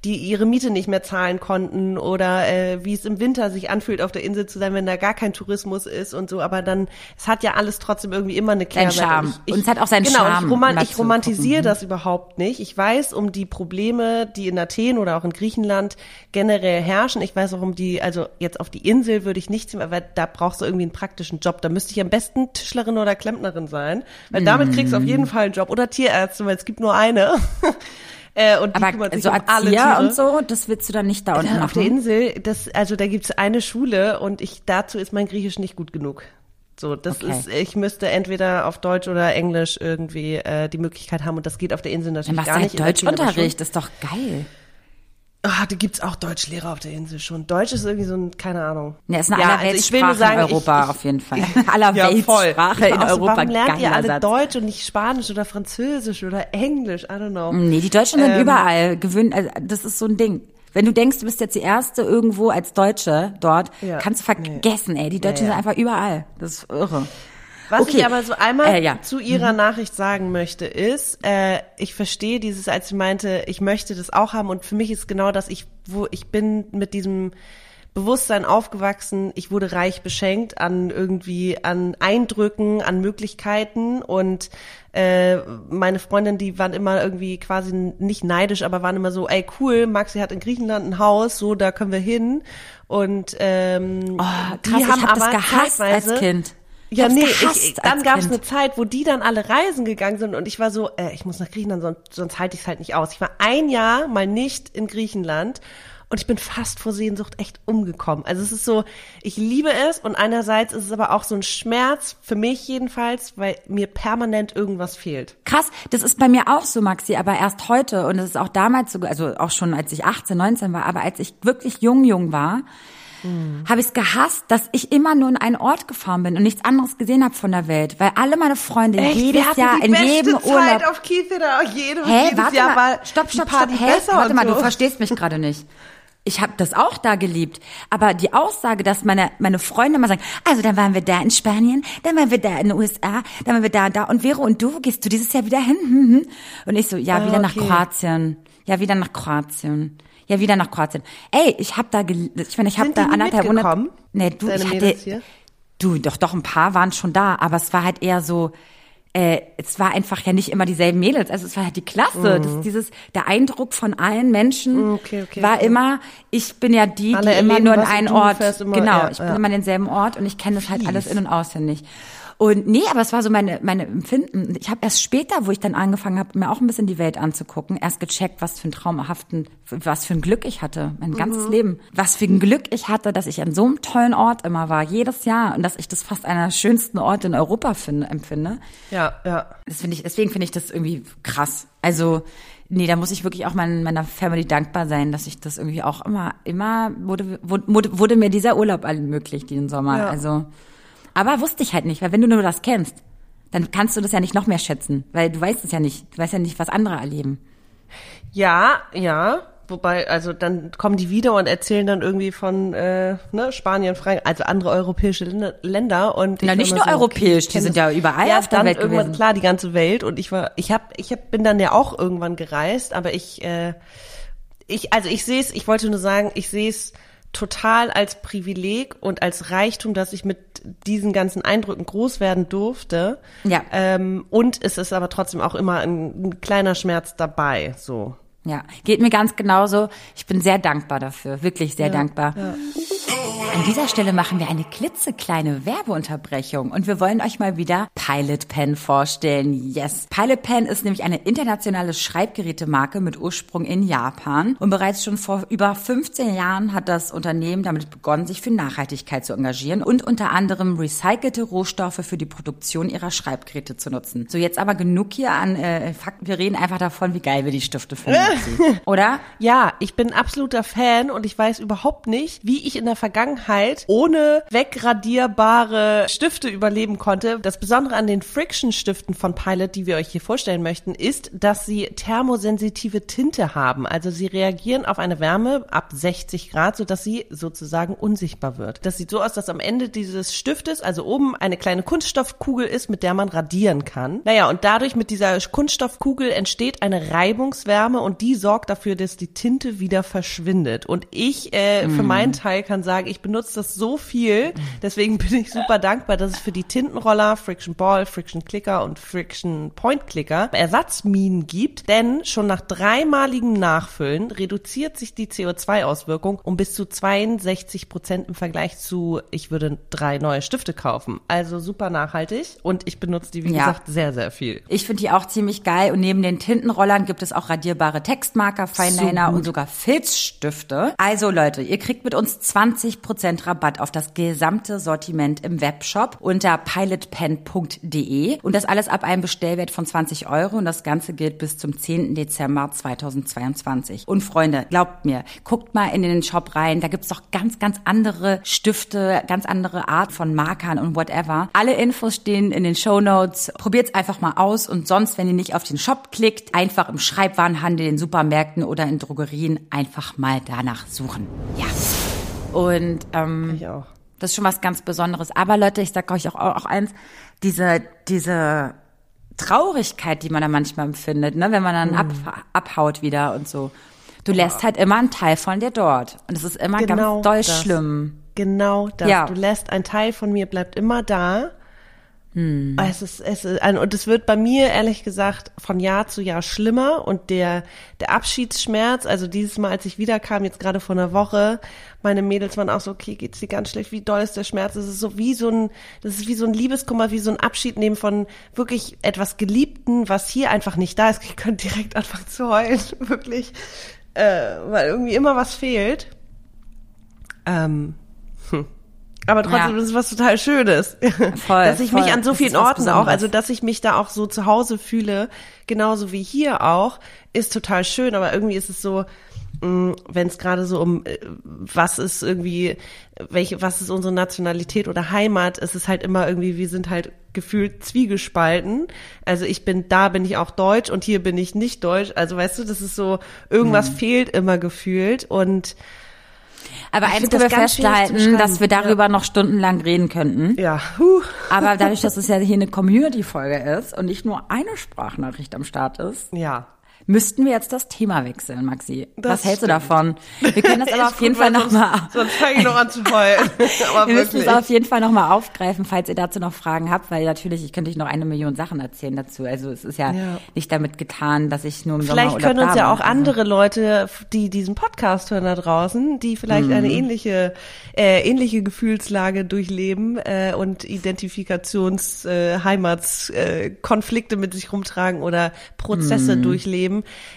die ihre Miete nicht mehr zahlen konnten oder äh, wie es im Winter sich anfühlt, auf der Insel zu sein, wenn da gar kein Tourismus ist und so, aber dann, es hat ja alles trotzdem irgendwie immer eine Kehrseite. Charme. Und Ich, ich, Und es hat auch seinen genau, Charme, Ich, roman ich romantisiere gucken. das überhaupt nicht. Ich weiß um die Probleme, die in Athen oder auch in Griechenland generell herrschen. Ich weiß auch um die, also jetzt auf die Insel würde ich nicht ziehen, aber da brauchst du irgendwie einen praktischen Job. Da müsste ich am besten Tischlerin oder Klempnerin sein, weil damit kriegst du auf jeden Fall einen Job. Oder Tierärztin, weil es gibt nur eine. äh, und die aber so um alle Erzieher und so, das willst du dann nicht da unten Ja, auf der. Insel, das, also da gibt's eine Schule und ich dazu ist mein Griechisch nicht gut genug. So, das Okay. ist, ich müsste entweder auf Deutsch oder Englisch irgendwie äh, die Möglichkeit haben und das geht auf der Insel Dann natürlich du gar halt nicht. Deutschunterricht, das ist doch geil. Ah, da gibt's auch Deutschlehrer auf der Insel schon. Deutsch ist irgendwie so ein, keine Ahnung. Ja, ist eine Ja, ja, also ich will nur sagen, in Europa ich- ich- auf jeden Fall. Allerweltssprache Ich in war auch so, Europa. Warum lernt ihr alle Satz. Deutsch und nicht Spanisch oder Französisch oder Englisch? I don't know. Nee, die Deutschen sind Ähm, überall gewöhnt. Also das ist so ein Ding. Wenn du denkst, du bist jetzt die erste irgendwo als Deutsche dort, Ja, kannst du vergessen, ey. Die Deutschen Ja, ja. sind einfach überall. Das ist irre. Was Okay. ich aber so einmal Äh, ja. zu ihrer Nachricht sagen möchte, ist, äh, ich verstehe dieses, als sie meinte, ich möchte das auch haben und für mich ist genau das, ich, wo ich bin mit diesem Bewusstsein aufgewachsen, ich wurde reich beschenkt an irgendwie, an Eindrücken, an Möglichkeiten und äh, meine Freundin, die waren immer irgendwie quasi nicht neidisch, aber waren immer so, ey cool, Maxi hat in Griechenland ein Haus, so da können wir hin und ähm, Oh, die krass, ich haben hab das aber gehasst als Kind. Ja, nee, ich, dann gab es eine Zeit, wo die dann alle reisen gegangen sind und ich war so, äh, ich muss nach Griechenland, sonst, sonst halte ich es halt nicht aus. Ich war ein Jahr mal nicht in Griechenland und ich bin fast vor Sehnsucht echt umgekommen. Also es ist so, ich liebe es und einerseits ist es aber auch so ein Schmerz, für mich jedenfalls, weil mir permanent irgendwas fehlt. Krass, das ist bei mir auch so, Maxi, aber erst heute und das ist auch damals so, also auch schon als ich 18, 19 war, aber als ich wirklich jung, jung war, habe ich es gehasst, dass ich immer nur in einen Ort gefahren bin und nichts anderes gesehen habe von der Welt, weil alle meine Freunde jedes wir hatten Jahr in jedem Zeit Urlaub auf Kiefera, jede, Hä, jedes warte Jahr mal. war stopp, stopp, stopp. Besser Warte und mal, so. du verstehst mich gerade nicht. Ich habe das auch da geliebt, aber die Aussage, dass meine meine Freunde immer sagen, also dann waren wir da in Spanien, dann waren wir da in den USA, dann waren wir da da und Vero und du gehst du dieses Jahr wieder hin? Hm, hm. Und ich so, ja, wieder nach okay. Kroatien. Ja, wieder nach Kroatien. Ja, wieder nach Kroatien. Ey, ich habe da ich meine, ich habe da anderthalb Monate Nee, du, deine ich hatte hier? Du, doch doch ein paar waren schon da, aber es war halt eher so äh, es war einfach ja nicht immer dieselben Mädels, also es war halt die Klasse, das, dieses der Eindruck von allen Menschen Mhm, okay, okay, war okay. immer, ich bin ja die, Alle die immer nur in einen Ort, immer- genau, ja, ich bin ja. immer in denselben Ort und ich kenne das halt alles in und auswendig. Und nee, aber es war so meine meine Empfinden. Ich habe erst später, wo ich dann angefangen habe, mir auch ein bisschen die Welt anzugucken, erst gecheckt, was für ein traumhaften, was für ein Glück ich hatte, mein ganzes Mhm. Leben. Was für ein Glück ich hatte, dass ich an so einem tollen Ort immer war, jedes Jahr und dass ich das fast einer der schönsten Orte in Europa finde, empfinde. Ja, ja. Das finde ich, deswegen finde ich das irgendwie krass. Also, nee, da muss ich wirklich auch mein, meiner Family dankbar sein, dass ich das irgendwie auch immer, immer wurde, wurde, wurde mir dieser Urlaub ermöglicht, diesen Sommer. Ja. Also, aber wusste ich halt nicht, weil wenn du nur das kennst, dann kannst du das ja nicht noch mehr schätzen, weil du weißt es ja nicht. Du weißt ja nicht, was andere erleben. Ja, ja. Wobei, also dann kommen die wieder und erzählen dann irgendwie von äh, ne, Spanien, Frankreich, also andere europäische Länder- Länder und ich Na, nicht nur so, europäisch, die sind ja überall ja, auf der dann Welt irgendwann, gewesen. Klar, die ganze Welt und ich war, ich hab, ich hab, bin dann ja auch irgendwann gereist, aber ich, äh, ich, also ich sehe es, ich wollte nur sagen, ich sehe es total als Privileg und als Reichtum, dass ich mit diesen ganzen Eindrücken groß werden durfte. Ja. Ähm, und es ist aber trotzdem auch immer ein, ein kleiner Schmerz dabei, so. Ja, geht mir ganz genauso. Ich bin sehr dankbar dafür, wirklich sehr dankbar. An dieser Stelle machen wir eine klitzekleine Werbeunterbrechung und wir wollen euch mal wieder Pilot Pen vorstellen. Yes. Pilot Pen ist nämlich eine internationale Schreibgerätemarke mit Ursprung in Japan und bereits schon vor über 15 Jahren hat das Unternehmen damit begonnen, sich für Nachhaltigkeit zu engagieren und unter anderem recycelte Rohstoffe für die Produktion ihrer Schreibgeräte zu nutzen. So, jetzt aber genug hier an äh, Fakten. Wir reden einfach davon, wie geil wir die Stifte finden. Oder? Ja, ich bin absoluter Fan und ich weiß überhaupt nicht, wie ich in der Vergangenheit ohne wegradierbare Stifte überleben konnte. Das Besondere an den Friction-Stiften von Pilot, die wir euch hier vorstellen möchten, ist, dass sie thermosensitive Tinte haben. Also sie reagieren auf eine Wärme ab 60 Grad, sodass sie sozusagen unsichtbar wird. Das sieht so aus, dass am Ende dieses Stiftes, also oben eine kleine Kunststoffkugel ist, mit der man radieren kann. Naja, und dadurch mit dieser Kunststoffkugel entsteht eine Reibungswärme und die sorgt dafür, dass die Tinte wieder verschwindet. Und ich äh, für meinen Teil kann sagen, ich benutze das so viel, deswegen bin ich super dankbar, dass es für die Tintenroller, Friction Ball, Friction Clicker und Friction Point Clicker Ersatzminen gibt, denn schon nach dreimaligem Nachfüllen reduziert sich die CO2-Auswirkung um bis zu 62 Prozent im Vergleich zu, ich würde drei neue Stifte kaufen. Also super nachhaltig und ich benutze die, wie Ja. gesagt, sehr, sehr viel. Ich finde die auch ziemlich geil und neben den Tintenrollern gibt es auch radierbare Textmarker, Fineliner gut. und sogar Filzstifte. Also Leute, ihr kriegt mit uns 20% Rabatt auf das gesamte Sortiment im Webshop unter pilotpen.de und das alles ab einem Bestellwert von 20 Euro und das Ganze gilt bis zum 10. Dezember 2022. Und Freunde, glaubt mir, guckt mal in den Shop rein, da gibt's doch ganz, ganz andere Stifte, ganz andere Art von Markern und whatever. Alle Infos stehen in den Show Notes. Probiert's einfach mal aus und sonst, wenn ihr nicht auf den Shop klickt, einfach im Schreibwarenhandel, in Supermärkten oder in Drogerien einfach mal danach suchen. Ja. Und ähm, Ich auch. das ist schon was ganz Besonderes. Aber Leute, ich sag euch auch, auch eins, diese, diese Traurigkeit, die man da manchmal empfindet, ne, wenn man dann ab, abhaut wieder und so. Du lässt halt immer einen Teil von dir dort. Und es ist immer Genau ganz doll das. schlimm. Genau das. Ja. Du lässt ein Teil von mir bleibt immer da. Hm. Es ist, es ist ein, und es wird bei mir ehrlich gesagt von Jahr zu Jahr schlimmer und der, der Abschiedsschmerz, also dieses Mal, als ich wiederkam, jetzt gerade vor einer Woche, meine Mädels waren auch so, okay, geht's dir ganz schlecht, wie doll ist der Schmerz? Es ist so wie so ein, das ist wie so ein Liebeskummer, wie so ein Abschied nehmen von wirklich etwas Geliebten, was hier einfach nicht da ist. Ich könnte direkt anfangen zu heulen, wirklich, äh, weil irgendwie immer was fehlt. Ähm, hm. Aber trotzdem, Ja. das ist was total Schönes. Voll, dass ich voll. mich an so vielen Orten auch, also dass ich mich da auch so zu Hause fühle, genauso wie hier auch, ist total schön. Aber irgendwie ist es so, wenn es gerade so um äh, was ist irgendwie, welche, was ist unsere Nationalität oder Heimat, ist es halt immer irgendwie, wir sind halt gefühlt zwiegespalten. Also ich bin, da bin ich auch deutsch und hier bin ich nicht deutsch. Also weißt du, das ist so, irgendwas Hm. fehlt immer gefühlt und Aber Ich eins können wir festhalten, dass wir darüber noch stundenlang reden könnten. ja, huh. Aber dadurch, dass es ja hier eine Community-Folge ist und nicht nur eine Sprachnachricht am Start ist, ja. Müssten wir jetzt das Thema wechseln, Maxi. Das Was hältst du stimmt. davon? Wir können das aber auf jeden gut, Fall nochmal. Sonst fange ich noch an zu heulen. Wir müssen es auf jeden Fall nochmal aufgreifen, falls ihr dazu noch Fragen habt, weil natürlich, ich könnte euch noch eine Million Sachen erzählen dazu. Also es ist ja, Ja. nicht damit getan, dass ich nur im Vielleicht Sommerurlaub können uns ja auch andere Leute, die diesen Podcast hören da draußen, die vielleicht eine Mhm. ähnliche, äh, ähnliche Gefühlslage durchleben äh, und Identifikations-, äh, Heimats-, äh, Konflikte mit sich rumtragen oder Prozesse Mhm. durchleben.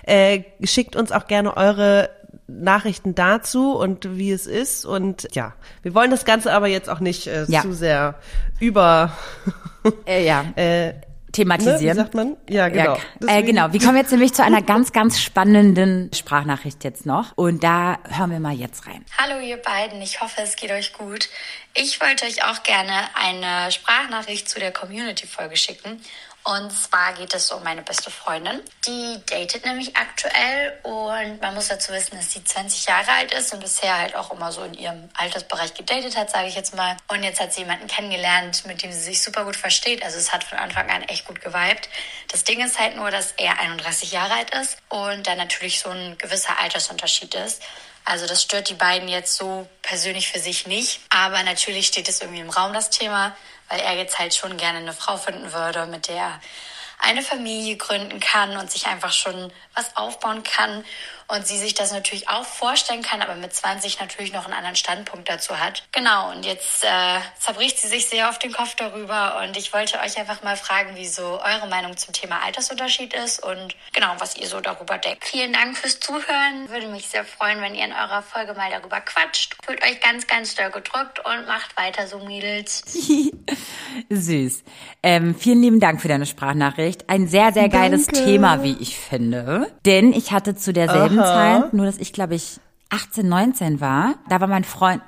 Äh, schickt uns auch gerne eure Nachrichten dazu und wie es ist. Und ja, wir wollen das Ganze aber jetzt auch nicht äh, Ja. zu sehr über Äh, ja. äh, ne, thematisieren. wie sagt man? Ja, genau. Ja, äh, genau. Wir kommen jetzt nämlich zu einer ganz, ganz spannenden Sprachnachricht jetzt noch. Und da hören wir mal jetzt rein. Hallo ihr beiden, ich hoffe es geht euch gut. Ich wollte euch auch gerne eine Sprachnachricht zu der Community-Folge schicken. Und zwar geht es um meine beste Freundin. Die datet nämlich aktuell und man muss dazu wissen, dass sie 20 Jahre alt ist und bisher halt auch immer so in ihrem Altersbereich gedatet hat, sage ich jetzt mal. Und jetzt hat sie jemanden kennengelernt, mit dem sie sich super gut versteht. Also es hat von Anfang an echt gut geweibt. Das Ding ist halt nur, dass er 31 Jahre alt ist und da natürlich so ein gewisser Altersunterschied ist. Also das stört die beiden jetzt so persönlich für sich nicht. Aber natürlich steht es irgendwie im Raum, das Thema, weil er jetzt halt schon gerne eine Frau finden würde, mit der er eine Familie gründen kann und sich einfach schon was aufbauen kann und sie sich das natürlich auch vorstellen kann, aber mit 20 natürlich noch einen anderen Standpunkt dazu hat. Genau, und jetzt äh, zerbricht sie sich sehr auf den Kopf darüber und ich wollte euch einfach mal fragen, wie so eure Meinung zum Thema Altersunterschied ist und genau, was ihr so darüber denkt. Vielen Dank fürs Zuhören. Würde mich sehr freuen, wenn ihr in eurer Folge mal darüber quatscht. Fühlt euch ganz, ganz doll gedrückt und macht weiter so, Mädels. Süß. Ähm, vielen lieben Dank für deine Sprachnachricht. Ein sehr, sehr geiles Danke. Thema, wie ich finde. Denn ich hatte zu derselben Zeit, nur dass ich glaube ich 18, 19 war, da war mein Freund,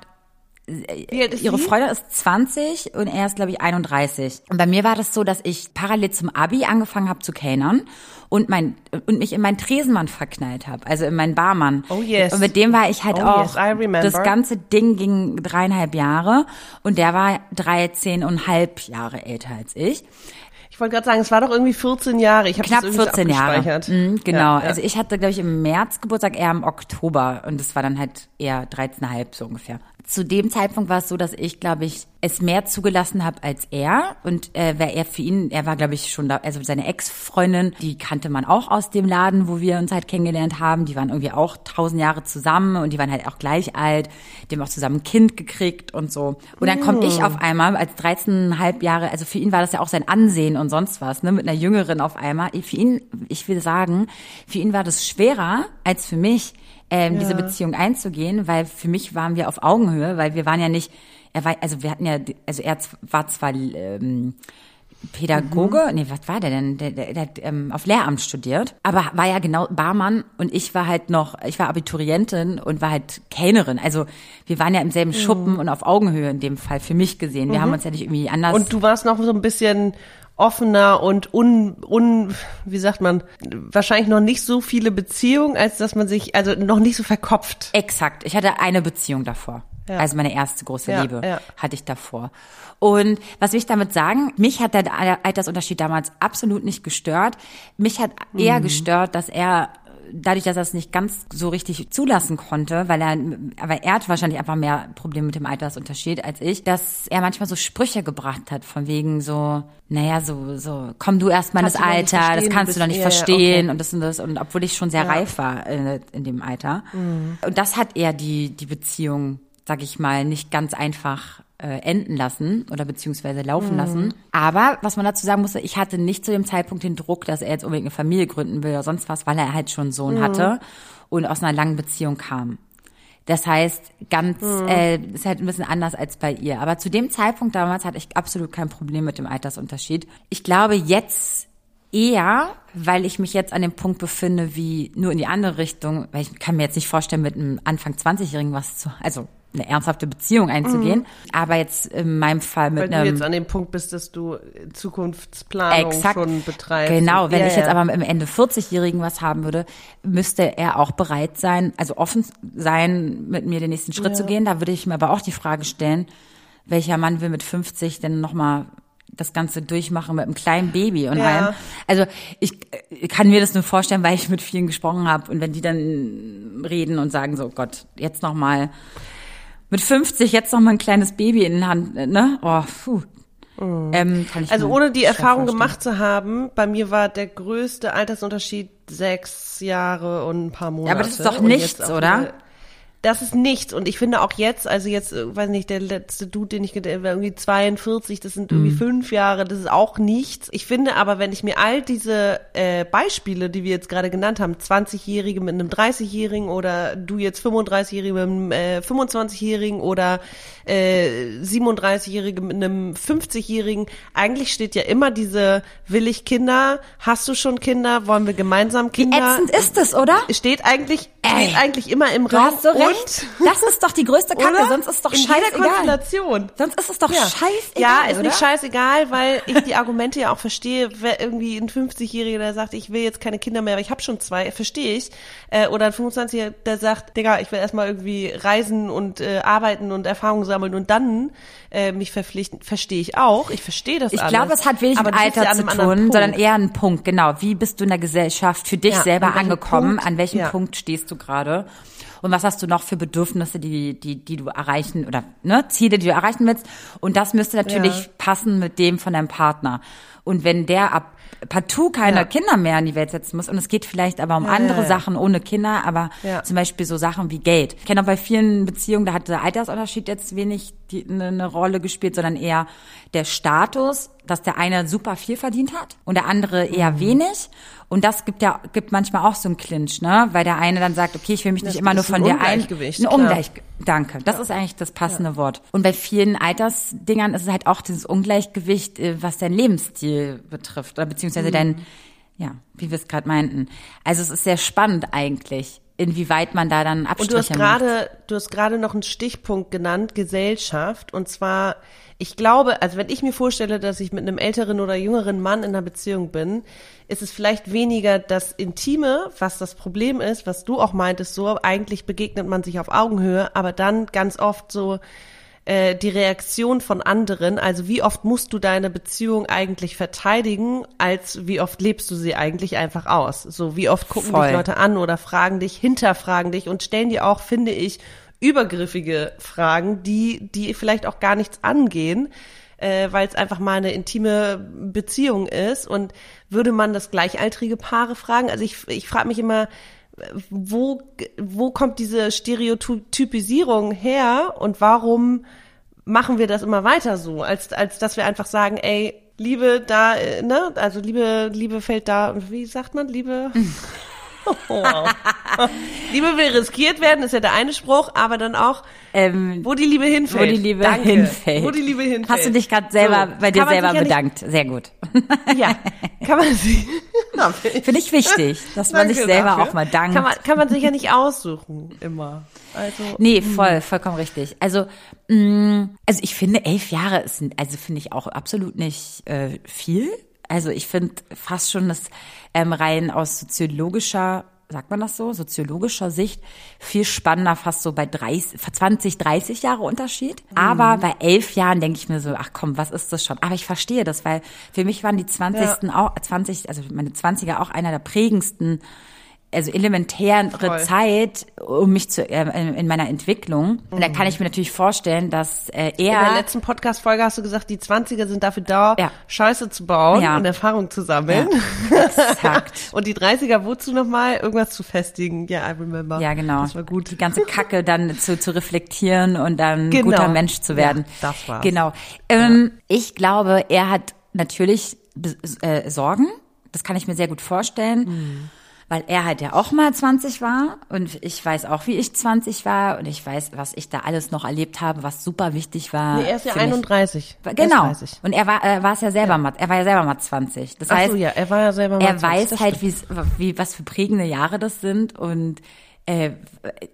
ist ihre? Freundin ist 20 und er ist glaube ich 31. Und bei mir war das so, dass ich parallel zum Abi angefangen habe zu kellnern und mein und mich in meinen Tresenmann verknallt habe, also in meinen Barmann. Oh, yes. Und mit dem war ich halt Oh, auch. yes. Das ganze Ding ging dreieinhalb Jahre und der war 13 und halb Jahre älter als ich. Ich wollte gerade sagen, es war doch irgendwie 14 Jahre. Ich habe Knapp das irgendwie 14 so Jahre. Mhm, genau. Ja, ja. Also ich hatte, glaube ich, im März Geburtstag, er im Oktober. Und es war dann halt eher 13,5 so ungefähr. Zu dem Zeitpunkt war es so, dass ich, glaube ich, es mehr zugelassen habe als er. Und äh, wer er für ihn, er war, glaube ich, schon da, also seine Ex-Freundin, die kannte man auch aus dem Laden, wo wir uns halt kennengelernt haben. Die waren irgendwie auch tausend Jahre zusammen und die waren halt auch gleich alt. Die haben auch zusammen ein Kind gekriegt und so. Und dann komme ich auf einmal als 13,5 Jahre, also für ihn war das ja auch sein Ansehen und sonst was, ne, mit einer Jüngeren auf einmal. Für ihn, ich will sagen, für ihn war das schwerer als für mich, ähm, diese Beziehung einzugehen, weil für mich waren wir auf Augenhöhe, weil wir waren ja nicht, er war, also wir hatten ja, also er war zwar ähm, Pädagoge, nee, was war der denn? Der, der, der hat ähm, auf Lehramt studiert, aber war ja genau Barmann und ich war halt noch, ich war Abiturientin und war halt Kellnerin. Also wir waren ja im selben Schuppen und auf Augenhöhe in dem Fall für mich gesehen. Wir haben uns ja nicht irgendwie anders. Und du warst noch so ein bisschen offener und un, un, wie sagt man, wahrscheinlich noch nicht so viele Beziehungen, als dass man sich, also noch nicht so verkopft. Exakt. Ich hatte eine Beziehung davor. Ja. Also meine erste große Ja, Liebe ja. hatte ich davor. Und was will ich damit sagen? Mich hat der Altersunterschied damals absolut nicht gestört. Mich hat Mhm. eher gestört, dass er dadurch, dass er es nicht ganz so richtig zulassen konnte, weil er, aber er hat wahrscheinlich einfach mehr Probleme mit dem Altersunterschied als ich, dass er manchmal so Sprüche gebracht hat, von wegen so, naja, so, so, komm du erst mal in das Kannst du noch nicht Alter, das kannst du noch nicht ja, ja, verstehen okay. und das und das und obwohl ich schon sehr reif war in, in dem Alter. Und das hat eher die, die Beziehung, sag ich mal, nicht ganz einfach äh, enden lassen oder beziehungsweise laufen lassen. Aber was man dazu sagen musste, ich hatte nicht zu dem Zeitpunkt den Druck, dass er jetzt unbedingt eine Familie gründen will oder sonst was, weil er halt schon einen Sohn hatte und aus einer langen Beziehung kam. Das heißt, ganz, äh, ist halt ein bisschen anders als bei ihr. Aber zu dem Zeitpunkt damals hatte ich absolut kein Problem mit dem Altersunterschied. Ich glaube jetzt eher, weil ich mich jetzt an dem Punkt befinde, wie nur in die andere Richtung, weil ich kann mir jetzt nicht vorstellen, mit einem Anfang 20-Jährigen was zu, also eine ernsthafte Beziehung einzugehen. Aber jetzt in meinem Fall mit Weil du einem jetzt an dem Punkt bist, dass du Zukunftsplanung Exakt. schon betreibst. Genau, wenn Ja, ich jetzt ja. aber im Ende 40-Jährigen was haben würde, müsste er auch bereit sein, also offen sein, mit mir den nächsten Schritt zu gehen. Da würde ich mir aber auch die Frage stellen, welcher Mann will mit 50 denn nochmal das Ganze durchmachen mit einem kleinen Baby und Ja. allem. Also ich äh, kann mir das nur vorstellen, weil ich mit vielen gesprochen habe und wenn die dann reden und sagen so, Gott, jetzt nochmal mit 50 jetzt noch mal ein kleines Baby in der Hand, ne? Oh, puh. Ähm, kann ich Also ohne die Erfahrung vorstellen. gemacht zu haben, bei mir war der größte Altersunterschied sechs Jahre und ein paar Monate. aber das ist doch nichts, oder? Das ist nichts. Und ich finde auch jetzt, also jetzt, äh, weiß nicht, der letzte Dude, den ich gedate war irgendwie 42, das sind Mhm. irgendwie fünf Jahre, das ist auch nichts. Ich finde aber, wenn ich mir all diese äh, Beispiele, die wir jetzt gerade genannt haben, 20-Jährige mit einem 30-Jährigen oder du jetzt 35-Jährige mit einem äh, 25-Jährigen oder äh, 37-Jährige mit einem 50-Jährigen, eigentlich steht ja immer diese, will ich Kinder, hast du schon Kinder, wollen wir gemeinsam Wie Kinder? ätzend ist es, oder? steht eigentlich, Ey. steht eigentlich immer im Du Raum. hast so recht. Das ist doch die größte Kacke, Oder? sonst ist es doch In jeder scheißegal. Konstellation. Sonst ist es doch Ja. scheißegal, Ja, ist oder? nicht scheißegal, weil ich die Argumente ja auch verstehe. Wer irgendwie ein 50-Jähriger, der sagt, ich will jetzt keine Kinder mehr, aber ich habe schon zwei, verstehe ich. Äh, oder ein 25-Jähriger, der sagt, Digga, ich will erstmal irgendwie reisen und äh, arbeiten und Erfahrungen sammeln und dann äh, mich verpflichten, verstehe ich auch. Ich verstehe das Ich alles. glaube, es hat wenig aber mit Alter ja zu tun, sondern eher ein Punkt, genau. Wie bist du in der Gesellschaft für dich Ja, selber an angekommen? Punkt? An welchem. Punkt stehst du gerade? Und was hast du noch für Bedürfnisse, die, die, die du erreichen oder ne, Ziele, die du erreichen willst? Und das müsste natürlich Ja. passen mit dem von deinem Partner. Und wenn der ab partout keine Ja. Kinder mehr in die Welt setzen muss, und es geht vielleicht aber um Ja, andere. Sachen ohne Kinder, aber zum Beispiel so Sachen wie Geld. Ich kenne auch bei vielen Beziehungen, da hat der Altersunterschied jetzt wenig die, eine, Rolle gespielt, sondern eher der Status, dass der eine super viel verdient hat und der andere eher Mhm. wenig. Und das gibt ja gibt manchmal auch so einen Clinch, ne? Weil der eine dann sagt, okay, ich will mich Das nicht immer nur von ein dir ein. Ungleichgewicht, Ein klar. Ungleich, danke. Das ist eigentlich das passende Wort. Und bei vielen Altersdingern ist es halt auch dieses Ungleichgewicht, äh, was dein Lebensstil betrifft oder Mhm. beziehungsweise dein, ja, wie wir es gerade meinten. Also es ist sehr spannend eigentlich, inwieweit man da dann Und Abstriche du hast gerade, du hast gerade noch einen Stichpunkt genannt, Gesellschaft. Und zwar, ich glaube, also wenn ich mir vorstelle, dass ich mit einem älteren oder jüngeren Mann in einer Beziehung bin, ist es vielleicht weniger das Intime, was das Problem ist, was du auch meintest, so eigentlich begegnet man sich auf Augenhöhe, aber dann ganz oft so äh, die Reaktion von anderen, also wie oft musst du deine Beziehung eigentlich verteidigen, als wie oft lebst du sie eigentlich einfach aus. So wie oft gucken Voll. dich Leute an oder fragen dich, hinterfragen dich und stellen dir auch, finde ich, übergriffige Fragen, die, die vielleicht auch gar nichts angehen, äh, weil es einfach mal eine intime Beziehung ist. Und würde man das gleichaltrige Paare fragen? Also ich, ich frage mich immer, wo, wo kommt diese Stereotypisierung her und warum machen wir das immer weiter so, als, als dass wir einfach sagen, ey, Liebe da, äh, ne, also Liebe, Liebe fällt da, wie sagt man, Liebe? Wow. Liebe will riskiert werden, ist ja der eine Spruch, aber dann auch, Ähm, wo die Liebe hinfällt. wo die Liebe Danke. hinfällt. Wo die Liebe hinfällt. Hast du dich gerade selber So, bei dir selber ja bedankt? Sehr gut. Ja, kann man sich. Finde ich wichtig, dass man sich selber dafür. auch mal dankt. Kann man, kann man sich ja nicht aussuchen, immer. Also, Nee, voll, vollkommen richtig. Also, mh, also ich finde, elf Jahre ist, also finde ich auch absolut nicht äh, viel. Also ich finde fast schon das ähm, rein aus soziologischer, sagt man das so, soziologischer Sicht viel spannender, fast so bei 30, 20, 30 Jahre Unterschied. Aber bei elf Jahren denke ich mir so, ach komm, was ist das schon? Aber ich verstehe das, weil für mich waren die 20. auch, 20, also meine 20er auch einer der prägendsten also elementäre Voll. Zeit, um mich zu äh, in in meiner Entwicklung. Und da kann ich mir natürlich vorstellen, dass äh, in der er letzten Podcast-Folge hast du gesagt, die 20er sind dafür da, Ja. Scheiße zu bauen Ja. und Erfahrung zu sammeln. exakt. Und die 30er, wozu nochmal? Irgendwas zu festigen. Ja, I remember. Ja, genau. Das war gut. Die ganze Kacke dann zu, zu reflektieren und dann Genau. guter Mensch zu werden. Ja, das war's. Genau. Ähm, Ich glaube, er hat natürlich äh, Sorgen. Das kann ich mir sehr gut vorstellen. Mhm. Weil er halt ja auch mal 20 war und ich weiß auch, wie ich 20 war und ich weiß, was ich da alles noch erlebt habe, was super wichtig war. Nee, er ist ja für mich. 31. Er ist Genau. 30. Und er war, er war es ja selber mal, er war ja selber mal 20. Das Ach heißt, so, ja, er war ja selber mal er 20, weiß halt, wie, wie, was für prägende Jahre das sind und äh,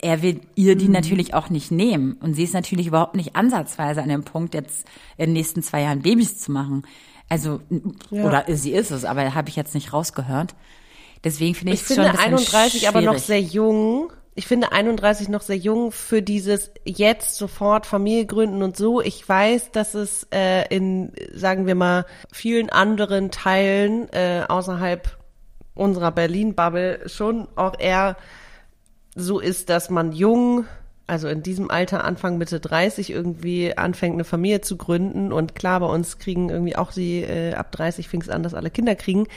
er will ihr Mhm. die natürlich auch nicht nehmen. Und sie ist natürlich überhaupt nicht ansatzweise an dem Punkt, jetzt in den nächsten zwei Jahren Babys zu machen. Also, Ja. oder sie ist es, aber habe ich jetzt nicht rausgehört. Deswegen finde ich Ich es schon finde ein bisschen 31 aber noch schwierig. sehr jung. Ich finde 31 noch sehr jung für dieses jetzt sofort Familie gründen und so. Ich weiß, dass es äh, in, sagen wir mal, vielen anderen Teilen äh, außerhalb unserer Berlin-Bubble schon auch eher so ist, dass man jung, also in diesem Alter, Anfang Mitte 30 irgendwie anfängt, eine Familie zu gründen. Und klar, bei uns kriegen irgendwie auch die, äh, ab 30 fing es an, dass alle Kinder kriegen.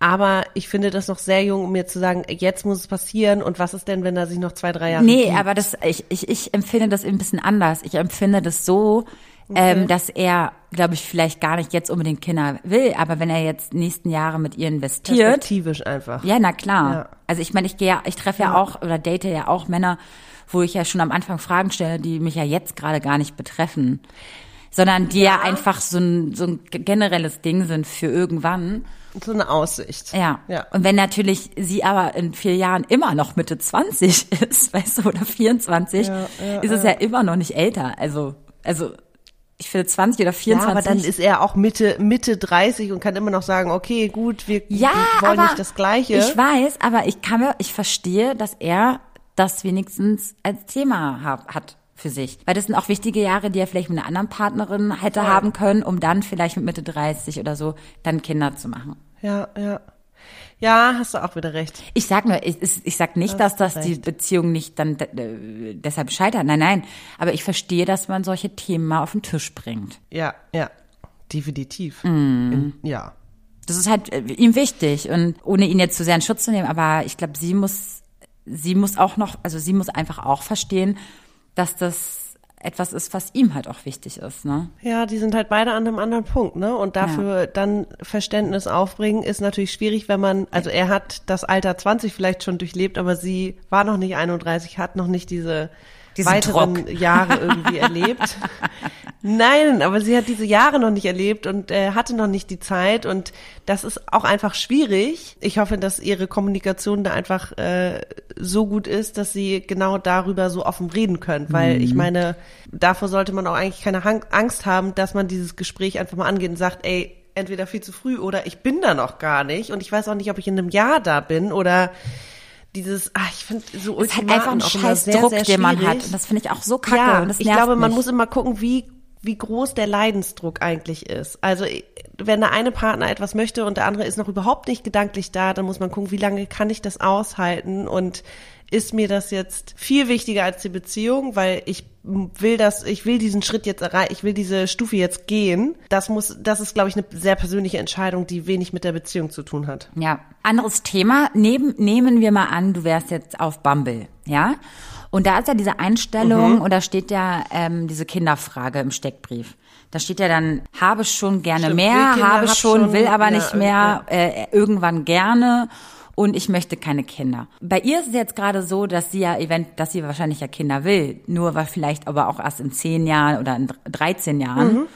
Aber ich finde das noch sehr jung, um mir zu sagen, jetzt muss es passieren. Und was ist denn, wenn er sich noch zwei, drei Jahre Nee, gibt? aber das, ich, ich, ich empfinde das ein bisschen anders. Ich empfinde das so, ähm, dass er, glaube ich, vielleicht gar nicht jetzt unbedingt Kinder will, aber wenn er jetzt nächsten Jahre mit ihr investiert, Perspektivisch einfach. ja, na klar. Ja. Also ich meine, ich gehe ja, ich treffe ja. auch oder date ja auch Männer, wo ich ja schon am Anfang Fragen stelle, die mich ja jetzt gerade gar nicht betreffen, sondern die ja, einfach so ein, so ein generelles Ding sind für irgendwann. So eine Aussicht. Ja. Ja. Und wenn natürlich sie aber in vier Jahren immer noch Mitte 20 ist, weißt du, oder 24, Ja, ja, ist es ja immer noch nicht älter. Also, also, ich finde 20 oder Ja, 24. aber dann ist er auch Mitte, Mitte 30 und kann immer noch sagen, okay, gut, wir, ja, wir wollen nicht das Gleiche. Ich weiß, aber ich kann mir, ich verstehe, dass er das wenigstens als Thema hab, hat für sich. Weil das sind auch wichtige Jahre, die er vielleicht mit einer anderen Partnerin hätte Voll. haben können, um dann vielleicht mit Mitte 30 oder so dann Kinder zu machen. Ja, ja. Ja, hast du auch wieder recht. Ich sag nur, ich, ich sag nicht, dass das die. Beziehung nicht dann äh, deshalb scheitert. Nein, nein. Aber ich verstehe, dass man solche Themen mal auf den Tisch bringt. Ja, ja. Definitiv. Mhm. In, ja. Das ist halt äh, ihm wichtig und ohne ihn jetzt zu sehr in Schutz zu nehmen, aber ich glaube, sie muss, sie muss auch noch, also sie muss einfach auch verstehen, dass das etwas ist, was ihm halt auch wichtig ist, ne? Ja, die sind halt beide an einem anderen Punkt, ne? Und dafür dann Verständnis aufbringen, ist natürlich schwierig, wenn man, also er hat das Alter 20 vielleicht schon durchlebt, aber sie war noch nicht 31, hat noch nicht diese Diesen weiteren Druck. Jahre irgendwie erlebt. Nein, aber sie hat diese Jahre noch nicht erlebt und äh, hatte noch nicht die Zeit und das ist auch einfach schwierig. Ich hoffe, dass ihre Kommunikation da einfach äh, so gut ist, dass sie genau darüber so offen reden können, weil ich meine, davor sollte man auch eigentlich keine Angst haben, dass man dieses Gespräch einfach mal angeht und sagt, ey, entweder viel zu früh oder ich bin da noch gar nicht und ich weiß auch nicht, ob ich in einem Jahr da bin oder dieses, ah, ich finde so Es ist halt einfach ein Ultimaten scheiß sehr, Druck, sehr den man hat. Und das finde ich auch so kacke. Ja, und das ich glaube, man mich. muss immer gucken, wie, wie groß der Leidensdruck eigentlich ist. Also, wenn der eine Partner etwas möchte und der andere ist noch überhaupt nicht gedanklich da, dann muss man gucken, wie lange kann ich das aushalten und ist mir das jetzt viel wichtiger als die Beziehung, weil ich will das, ich will diesen Schritt jetzt erreichen, ich will diese Stufe jetzt gehen. Das muss, das ist, glaube ich, eine sehr persönliche Entscheidung, die wenig mit der Beziehung zu tun hat. Ja, anderes Thema. Neben, nehmen wir mal an, du wärst jetzt auf Bumble, ja? Und da ist ja diese Einstellung Mhm. und da steht ja ähm, diese Kinderfrage im Steckbrief. Da steht ja dann, habe schon gerne Stimmt, mehr, habe hab schon, schon, will aber ja, nicht mehr, äh, irgendwann gerne und ich möchte keine Kinder. Bei ihr ist es jetzt gerade so, dass sie ja event, dass sie wahrscheinlich ja Kinder will, nur war vielleicht aber auch erst in zehn Jahren oder in 13 Jahren. Mhm.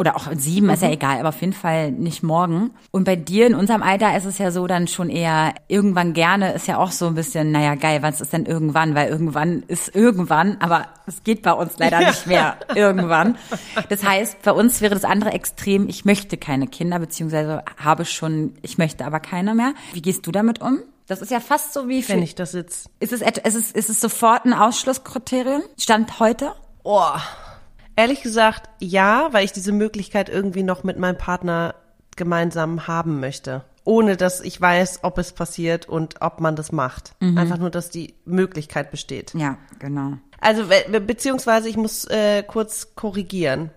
Oder auch sieben, ist ja egal, aber auf jeden Fall nicht morgen. Und bei dir in unserem Alter ist es ja so dann schon eher irgendwann gerne, ist ja auch so ein bisschen, naja, geil, was ist denn irgendwann? Weil irgendwann ist irgendwann, aber es geht bei uns leider nicht mehr irgendwann. Das heißt, bei uns wäre das andere Extrem, ich möchte keine Kinder, beziehungsweise habe schon, ich möchte aber keine mehr. Wie gehst du damit um? Das ist ja fast so wie Wenn ich das jetzt ist es, ist es, ist es sofort ein Ausschlusskriterium? Stand heute? Oh. Ehrlich gesagt, ja, weil ich diese Möglichkeit irgendwie noch mit meinem Partner gemeinsam haben möchte. Ohne dass ich weiß, ob es passiert und ob man das macht. Einfach nur, dass die Möglichkeit besteht. Ja, genau. Also, we- beziehungsweise ich muss äh, kurz korrigieren.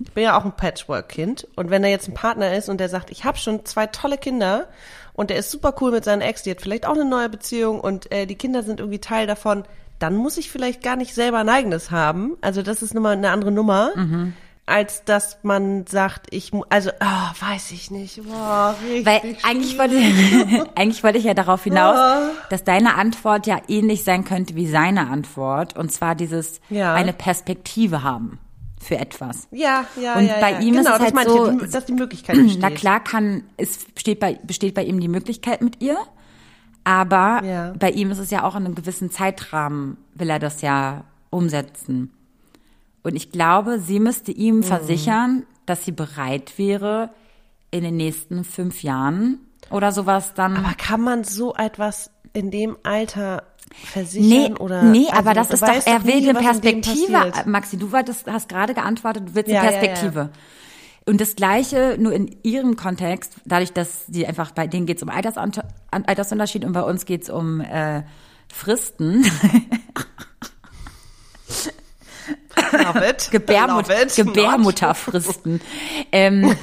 Ich bin ja auch ein Patchwork-Kind. Und wenn da jetzt ein Partner ist und der sagt, ich habe schon zwei tolle Kinder und der ist super cool mit seinen Ex, die hat vielleicht auch eine neue Beziehung und äh, die Kinder sind irgendwie Teil davon, dann muss ich vielleicht gar nicht selber ein eigenes haben. Also das ist nochmal eine andere Nummer. Als dass man sagt, ich, mu- also, ah, weiß ich nicht. Boah, richtig Weil eigentlich wollte, eigentlich wollte ich ja darauf hinaus, Ah. dass deine Antwort ja ähnlich sein könnte wie seine Antwort. Und zwar dieses Ja. eine Perspektive haben für etwas. Ja, ja, Und ja. bei ja. ihm ist genau, es das halt so- ich, dass die Möglichkeit besteht. Na klar kann, es besteht bei, besteht bei ihm die Möglichkeit mit ihr. Aber Ja. bei ihm ist es ja auch in einem gewissen Zeitrahmen, will er das ja umsetzen. Und ich glaube, sie müsste ihm Mhm. versichern, dass sie bereit wäre, in den nächsten fünf Jahren oder sowas dann. Aber kann man so etwas in dem Alter nee, versichern oder? nee, also, aber das ist doch, er nie, will eine in dem Perspektive. Maxi, du hast gerade geantwortet, du willst Ja, eine ja, ja. Und das Gleiche, nur in ihrem Kontext, dadurch, dass sie einfach, bei denen geht es um an- Altersunterschied und bei uns geht es um äh, Fristen. Gebärmut. Gebärmutterfristen. ähm,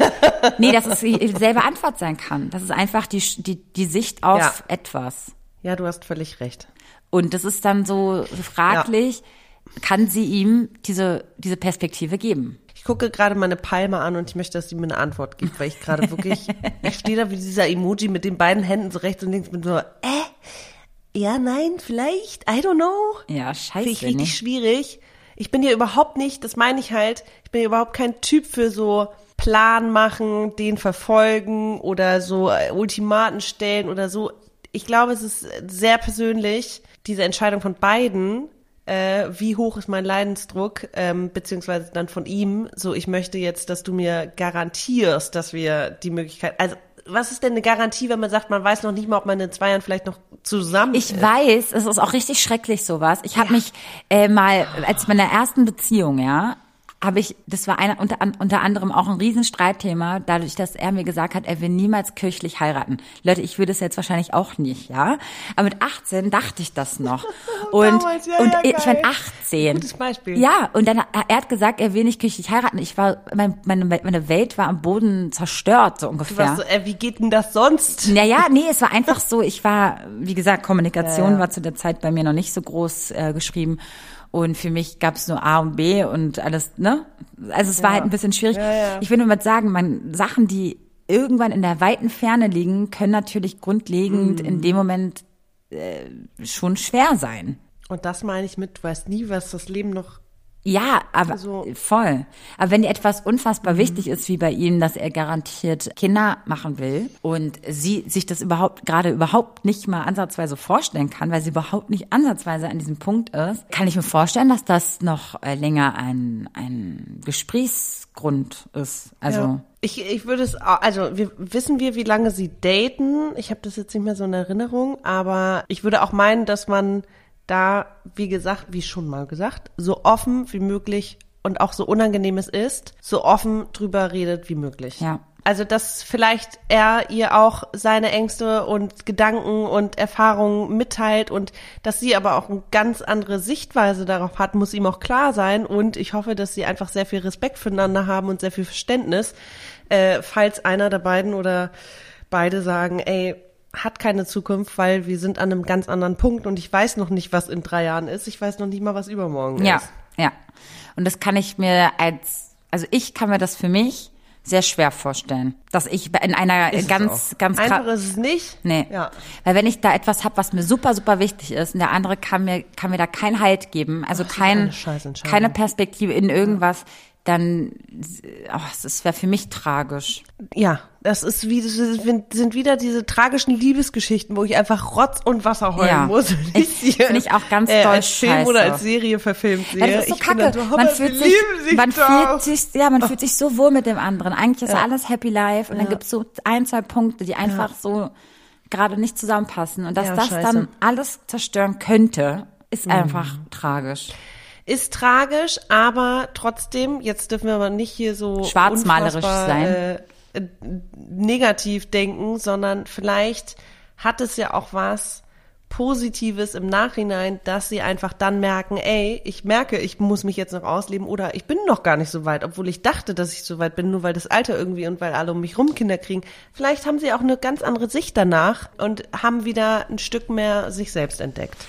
nee, dass es dieselbe Antwort sein kann. Das ist einfach die, die, die Sicht auf Ja. etwas. Ja, du hast völlig recht. Und das ist dann so fraglich, kann sie ihm diese, diese Perspektive geben? Ich gucke gerade meine Palme an und ich möchte, dass sie mir eine Antwort gibt, weil ich gerade wirklich, ich stehe da wie dieser Emoji mit den beiden Händen so rechts und links bin so, äh, ja, nein, vielleicht, I don't know. Ja, Finde ich scheiße, richtig ne? schwierig. Ich bin ja überhaupt nicht, das meine ich halt, ich bin ja überhaupt kein Typ für so Plan machen, den verfolgen oder so äh, Ultimaten stellen oder so. Ich glaube, es ist sehr persönlich, diese Entscheidung von beiden, äh, wie hoch ist mein Leidensdruck, ähm, beziehungsweise dann von ihm, so ich möchte jetzt, dass du mir garantierst, dass wir die Möglichkeit, also was ist denn eine Garantie, wenn man sagt, man weiß noch nicht mal, ob man in zwei Jahren vielleicht noch zusammen Ich ist? weiß, es ist auch richtig schrecklich sowas. Ich habe mich äh, mal, als meiner ersten Beziehung, ja, habe ich, das war einer, unter, unter anderem auch ein Riesenstreitthema, dadurch, dass er mir gesagt hat, er will niemals kirchlich heiraten. Leute, ich würde es jetzt wahrscheinlich auch nicht, ja. Aber mit 18 dachte ich das noch. Und, Damals, ja, und ja, ich war geil. 18. Gutes Beispiel. Ja, und dann, er hat gesagt, er will nicht kirchlich heiraten. Ich war, mein, meine, meine Welt war am Boden zerstört, so Du ungefähr. warst so, äh, wie geht denn das sonst? Naja, nee, es war einfach so, ich war, wie gesagt, Kommunikation ja. war zu der Zeit bei mir noch nicht so groß äh, geschrieben. Und für mich gab es nur A und B und alles, ne? Also es war halt ein bisschen schwierig. Ja, ja. Ich will nur mal sagen, man, Sachen, die irgendwann in der weiten Ferne liegen, können natürlich grundlegend Mhm. in dem Moment äh, schon schwer sein. Und das meine ich mit, du weißt nie, was das Leben noch Ja, aber Also- voll. Aber wenn dir etwas unfassbar wichtig ist, wie bei ihm, dass er garantiert Kinder machen will und sie sich das überhaupt gerade überhaupt nicht mal ansatzweise vorstellen kann, weil sie überhaupt nicht ansatzweise an diesem Punkt ist, kann ich mir vorstellen, dass das noch äh, länger ein, ein Gesprächsgrund ist. Also Ja. Ich, ich würde es, au- also wir, wissen wir, wie lange sie daten? Ich habe das jetzt nicht mehr so in Erinnerung, aber ich würde auch meinen, dass man da, wie gesagt, wie schon mal gesagt, so offen wie möglich und auch so unangenehm es ist, so offen drüber redet wie möglich. Ja. Also, dass vielleicht er ihr auch seine Ängste und Gedanken und Erfahrungen mitteilt und dass sie aber auch eine ganz andere Sichtweise darauf hat, muss ihm auch klar sein. Und ich hoffe, dass sie einfach sehr viel Respekt füreinander haben und sehr viel Verständnis, äh, falls einer der beiden oder beide sagen, ey, hat keine Zukunft, weil wir sind an einem ganz anderen Punkt und ich weiß noch nicht, was in drei Jahren ist. Ich weiß noch nicht mal, was übermorgen ja, ist. ja. Und das kann ich mir als, also ich kann mir das für mich sehr schwer vorstellen, dass ich in einer Ist ganz, ganz Einfach ist es nicht. Nee. Ja. Weil wenn ich da etwas habe, was mir super, super wichtig ist und der andere kann mir, kann mir da kein Halt geben, also kein, eine Scheißentscheidung. keine Perspektive in irgendwas, dann, oh, es wäre für mich tragisch. Ja, das ist wie das sind wieder diese tragischen Liebesgeschichten, wo ich einfach Rotz und Wasser heulen Ja. muss. Ich- finde ich auch ganz äh, doll als Film scheiße. oder als Serie verfilmt sehe. Weil das ist so ich kacke. so, man fühlt sich, man doch. fühlt sich, ja, man fühlt sich so wohl mit dem anderen. Eigentlich ist alles Happy Life und dann gibt's so ein, zwei Punkte, die einfach so gerade nicht zusammenpassen. Und dass Ja, das scheiße. dann alles zerstören könnte, ist einfach tragisch. Ist tragisch, aber trotzdem, jetzt dürfen wir aber nicht hier so Schwarzmalerisch sein. Äh, negativ denken, sondern vielleicht hat es ja auch was Positives im Nachhinein, dass sie einfach dann merken, ey, ich merke, ich muss mich jetzt noch ausleben oder ich bin noch gar nicht so weit, obwohl ich dachte, dass ich so weit bin, nur weil das Alter irgendwie und weil alle um mich rum Kinder kriegen. Vielleicht haben sie auch eine ganz andere Sicht danach und haben wieder ein Stück mehr sich selbst entdeckt.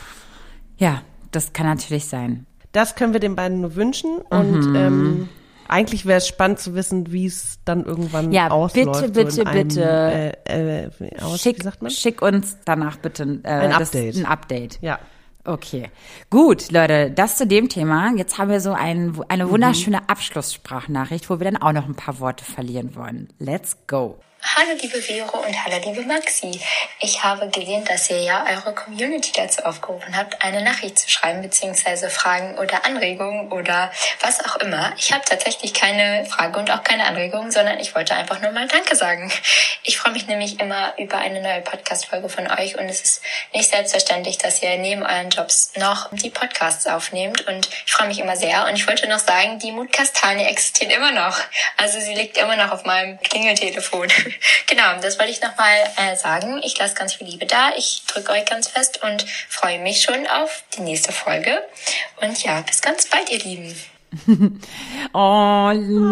Ja, das kann natürlich sein. Das können wir den beiden nur wünschen und Mhm. ähm, eigentlich wäre es spannend zu wissen, wie es dann irgendwann Ja, ausläuft. bitte, so bitte, in einem, bitte. Äh, äh, aus, Schick, schick uns danach bitte äh, Ein das- Update. ein Update. Ja. Okay, gut, Leute, das zu dem Thema. Jetzt haben wir so ein, Mhm. eine wunderschöne Abschlusssprachnachricht, wo wir dann auch noch ein paar Worte verlieren wollen. Let's go. Hallo liebe Vero und hallo liebe Maxi. Ich habe gesehen, dass ihr ja eure Community dazu aufgerufen habt, eine Nachricht zu schreiben, beziehungsweise Fragen oder Anregungen oder was auch immer. Ich habe tatsächlich keine Frage und auch keine Anregung, sondern ich wollte einfach nur mal Danke sagen. Ich freue mich nämlich immer über eine neue Podcast-Folge von euch und es ist nicht selbstverständlich, dass ihr neben euren Jobs noch die Podcasts aufnehmt und ich freue mich immer sehr und ich wollte noch sagen, die Mutkastanie existiert immer noch. Also sie liegt immer noch auf meinem Klingeltelefon. genau, das wollte ich nochmal äh, sagen. Ich lasse ganz viel Liebe da. Ich drücke euch ganz fest und freue mich schon auf die nächste Folge. Und ja, bis ganz bald, ihr Lieben. Oh,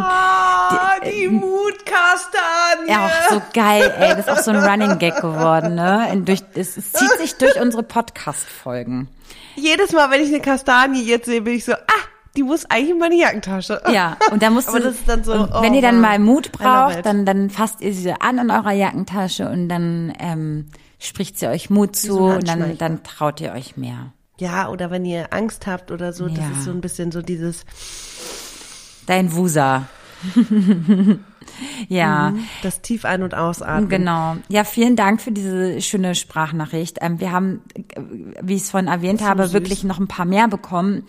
Ah, die Mutkastanie. ja, auch so geil, ey. Das ist auch so ein Running Gag geworden, ne? Und durch, es, es zieht sich durch unsere Podcast-Folgen. Jedes Mal, wenn ich eine Kastanie jetzt sehe, bin ich so, ah, die muss eigentlich in meine Jackentasche. Ja, und da musst Aber du, das ist dann so, oh wenn ihr dann mal Mut braucht, dann, dann fasst ihr sie an in eurer Jackentasche und dann ähm, spricht sie euch Mut zu so und dann, dann traut ihr euch mehr. Ja, oder wenn ihr Angst habt oder so, das Ja. ist so ein bisschen so dieses, Dein Wusa. ja. das tief ein- und ausatmen. Genau. Ja, vielen Dank für diese schöne Sprachnachricht. Ähm, wir haben, äh, wie ich es vorhin erwähnt habe, süß. wirklich noch ein paar mehr bekommen.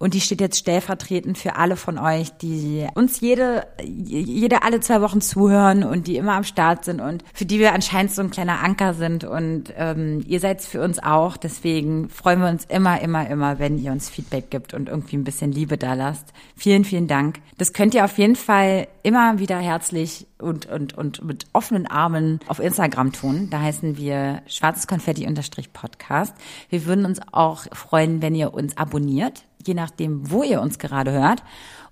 Und die steht jetzt stellvertretend für alle von euch, die uns jede, jede alle zwei Wochen zuhören und die immer am Start sind und für die wir anscheinend so ein kleiner Anker sind. Und ähm, ihr seid für uns auch. Deswegen freuen wir uns immer, immer, immer, wenn ihr uns Feedback gibt und irgendwie ein bisschen Liebe da lasst. Vielen, vielen Dank. Das könnt ihr auf jeden Fall immer wieder herzlich und, und, und mit offenen Armen auf Instagram tun. Da heißen wir schwarzes Konfetti-Podcast. Wir würden uns auch freuen, wenn ihr uns abonniert, je nachdem, wo ihr uns gerade hört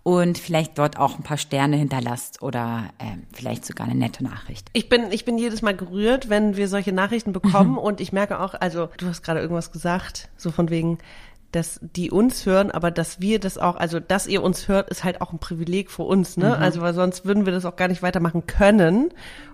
und vielleicht dort auch ein paar Sterne hinterlasst oder äh, vielleicht sogar eine nette Nachricht. Ich bin, ich bin jedes Mal gerührt, wenn wir solche Nachrichten bekommen und ich merke auch, also du hast gerade irgendwas gesagt, so von wegen, dass die uns hören, aber dass wir das auch, also dass ihr uns hört, ist halt auch ein Privileg für uns, ne? Mhm. Also weil sonst würden wir das auch gar nicht weitermachen können.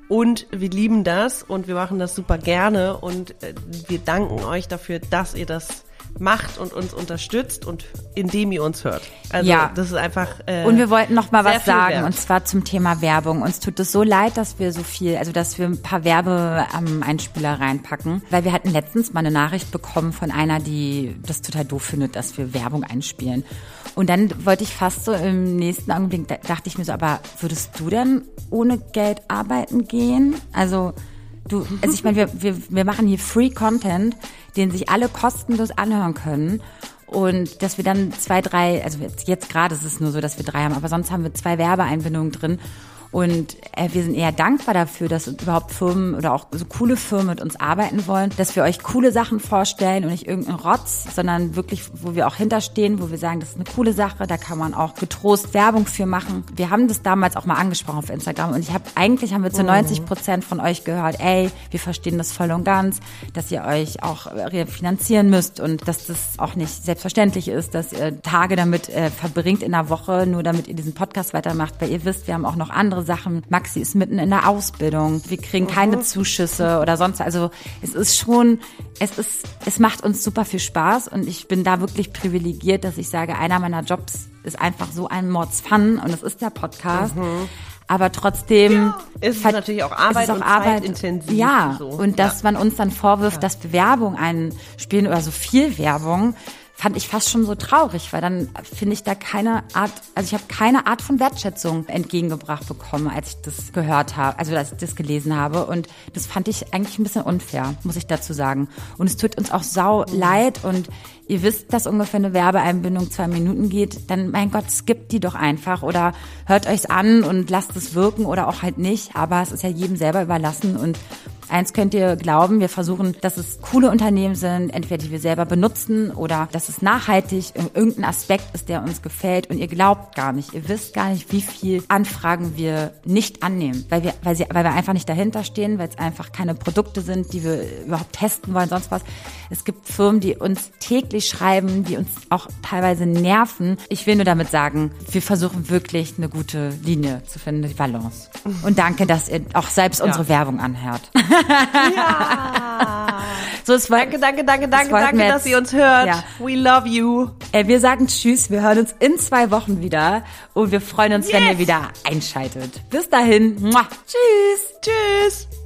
Und wir lieben das und wir machen das super gerne und äh, wir danken euch dafür, dass ihr das macht und uns unterstützt und indem ihr uns hört. Also ja. das ist einfach. Äh, und wir wollten noch mal was sagen wert. und zwar zum Thema Werbung. Uns tut es so leid, dass wir so viel, also dass wir ein paar Werbeeinspieler reinpacken, weil wir hatten letztens mal eine Nachricht bekommen von einer, die das total doof findet, dass wir Werbung einspielen. Und dann wollte ich fast so im nächsten Augenblick, dachte ich mir so, aber würdest du denn ohne Geld arbeiten gehen? Also Du, also ich meine, wir, wir, wir machen hier Free Content, den sich alle kostenlos anhören können. Und dass wir dann zwei, drei, also jetzt, jetzt gerade ist es nur so, dass wir drei haben, aber sonst haben wir zwei Werbeeinbindungen drin. Und äh, wir sind eher dankbar dafür, dass überhaupt Firmen oder auch so coole Firmen mit uns arbeiten wollen, dass wir euch coole Sachen vorstellen und nicht irgendeinen Rotz, sondern wirklich, wo wir auch hinterstehen, wo wir sagen, das ist eine coole Sache, da kann man auch getrost Werbung für machen. Wir haben das damals auch mal angesprochen auf Instagram und ich habe eigentlich haben wir zu 90 mhm. Prozent von euch gehört, ey, wir verstehen das voll und ganz, dass ihr euch auch finanzieren müsst und dass das auch nicht selbstverständlich ist, dass ihr Tage damit äh, verbringt in der Woche, nur damit ihr diesen Podcast weitermacht, weil ihr wisst, wir haben auch noch andere Sachen. Maxi ist mitten in der Ausbildung. Wir kriegen keine mhm. Zuschüsse oder sonst. Also es ist schon, es ist, es macht uns super viel Spaß und ich bin da wirklich privilegiert, dass ich sage, einer meiner Jobs ist einfach so ein Mordsfun und das ist der Podcast. Mhm. Aber trotzdem ja, ist es natürlich auch Arbeit auch und Arbeit intensiv. Ja, so. und dass ja. man uns dann vorwirft, ja. dass Werbung einspielen oder so viel Werbung fand ich fast schon so traurig, weil dann finde ich da keine Art, also ich habe keine Art von Wertschätzung entgegengebracht bekommen, als ich das gehört habe, also als ich das gelesen habe. Und das fand ich eigentlich ein bisschen unfair, muss ich dazu sagen. Und es tut uns auch sau leid und ihr wisst, dass ungefähr eine Werbeeinbindung zwei Minuten geht, dann mein Gott, skippt die doch einfach oder hört euch's an und lasst es wirken oder auch halt nicht. Aber es ist ja jedem selber überlassen und Eins könnt ihr glauben, wir versuchen, dass es coole Unternehmen sind, entweder die wir selber benutzen oder dass es nachhaltig irgendein Aspekt ist, der uns gefällt und ihr glaubt gar nicht, ihr wisst gar nicht, wie viel Anfragen wir nicht annehmen, weil wir, weil sie, weil wir einfach nicht dahinter stehen, weil es einfach keine Produkte sind, die wir überhaupt testen wollen, sonst was. Es gibt Firmen, die uns täglich schreiben, die uns auch teilweise nerven. Ich will nur damit sagen, wir versuchen wirklich eine gute Linie zu finden, die Balance. Und danke, dass ihr auch selbst ja. unsere Werbung anhört. Ja. so, es war, danke, danke, danke, danke, danke, dass ihr uns hört. Ja. We love you. Äh, wir sagen Tschüss. Wir hören uns in zwei Wochen wieder und wir freuen uns, yes. wenn ihr wieder einschaltet. Bis dahin. Muah. Tschüss. Tschüss.